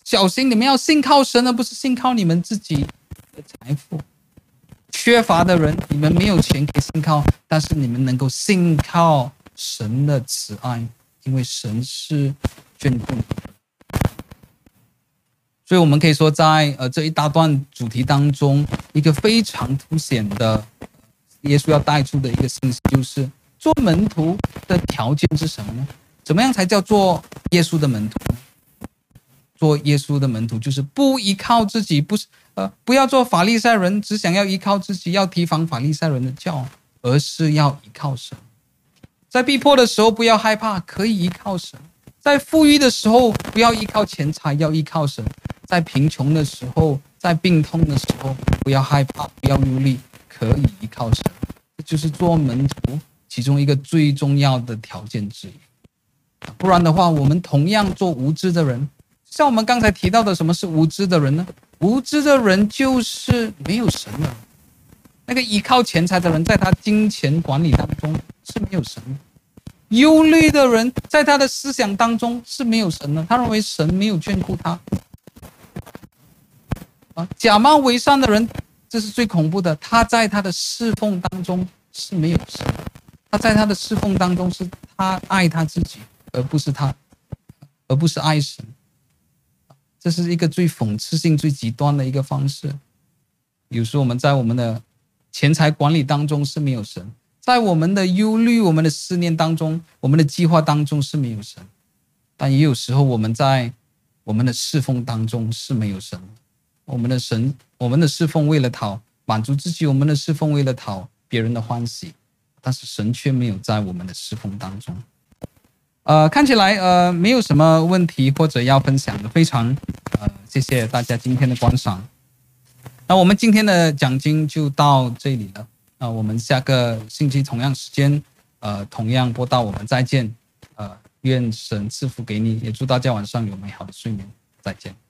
小心，你们要信靠神，而不是信靠你们自己的财富。缺乏的人，你们没有钱可以信靠，但是你们能够信靠神的慈爱，因为神是眷顾你。所以，我们可以说，在呃这一大段主题当中，一个非常凸显的耶稣要带出的一个信息，就是做门徒的条件是什么呢？怎么样才叫做耶稣的门徒呢？做耶稣的门徒，就是不依靠自己，不是呃不要做法利赛人，只想要依靠自己，要提防法利赛人的教，而是要依靠神。在逼迫的时候，不要害怕，可以依靠神；在富裕的时候，不要依靠钱财，要依靠神。在贫穷的时候，在病痛的时候，不要害怕，不要忧虑，可以依靠神。这就是做门徒其中一个最重要的条件之一。不然的话，我们同样做无知的人。像我们刚才提到的，什么是无知的人呢？无知的人就是没有神的。那个依靠钱财的人，在他金钱管理当中是没有神的。忧虑的人，在他的思想当中是没有神的。他认为神没有眷顾他。啊，假冒伪善的人，这是最恐怖的。他在他的侍奉当中是没有神，他在他的侍奉当中是他爱他自己，而不是他，而不是爱神。这是一个最讽刺性、最极端的一个方式。有时候我们在我们的钱财管理当中是没有神，在我们的忧虑、我们的思念当中、我们的计划当中是没有神，但也有时候我们在我们的侍奉当中是没有神。我们的神，我们的侍奉为了讨满足自己，我们的侍奉为了讨别人的欢喜，但是神却没有在我们的侍奉当中。呃，看起来呃没有什么问题或者要分享的，非常呃谢谢大家今天的观赏。那我们今天的讲经就到这里了。那我们下个星期同样时间呃同样播到，我们再见。呃，愿神赐福给你，也祝大家晚上有美好的睡眠。再见。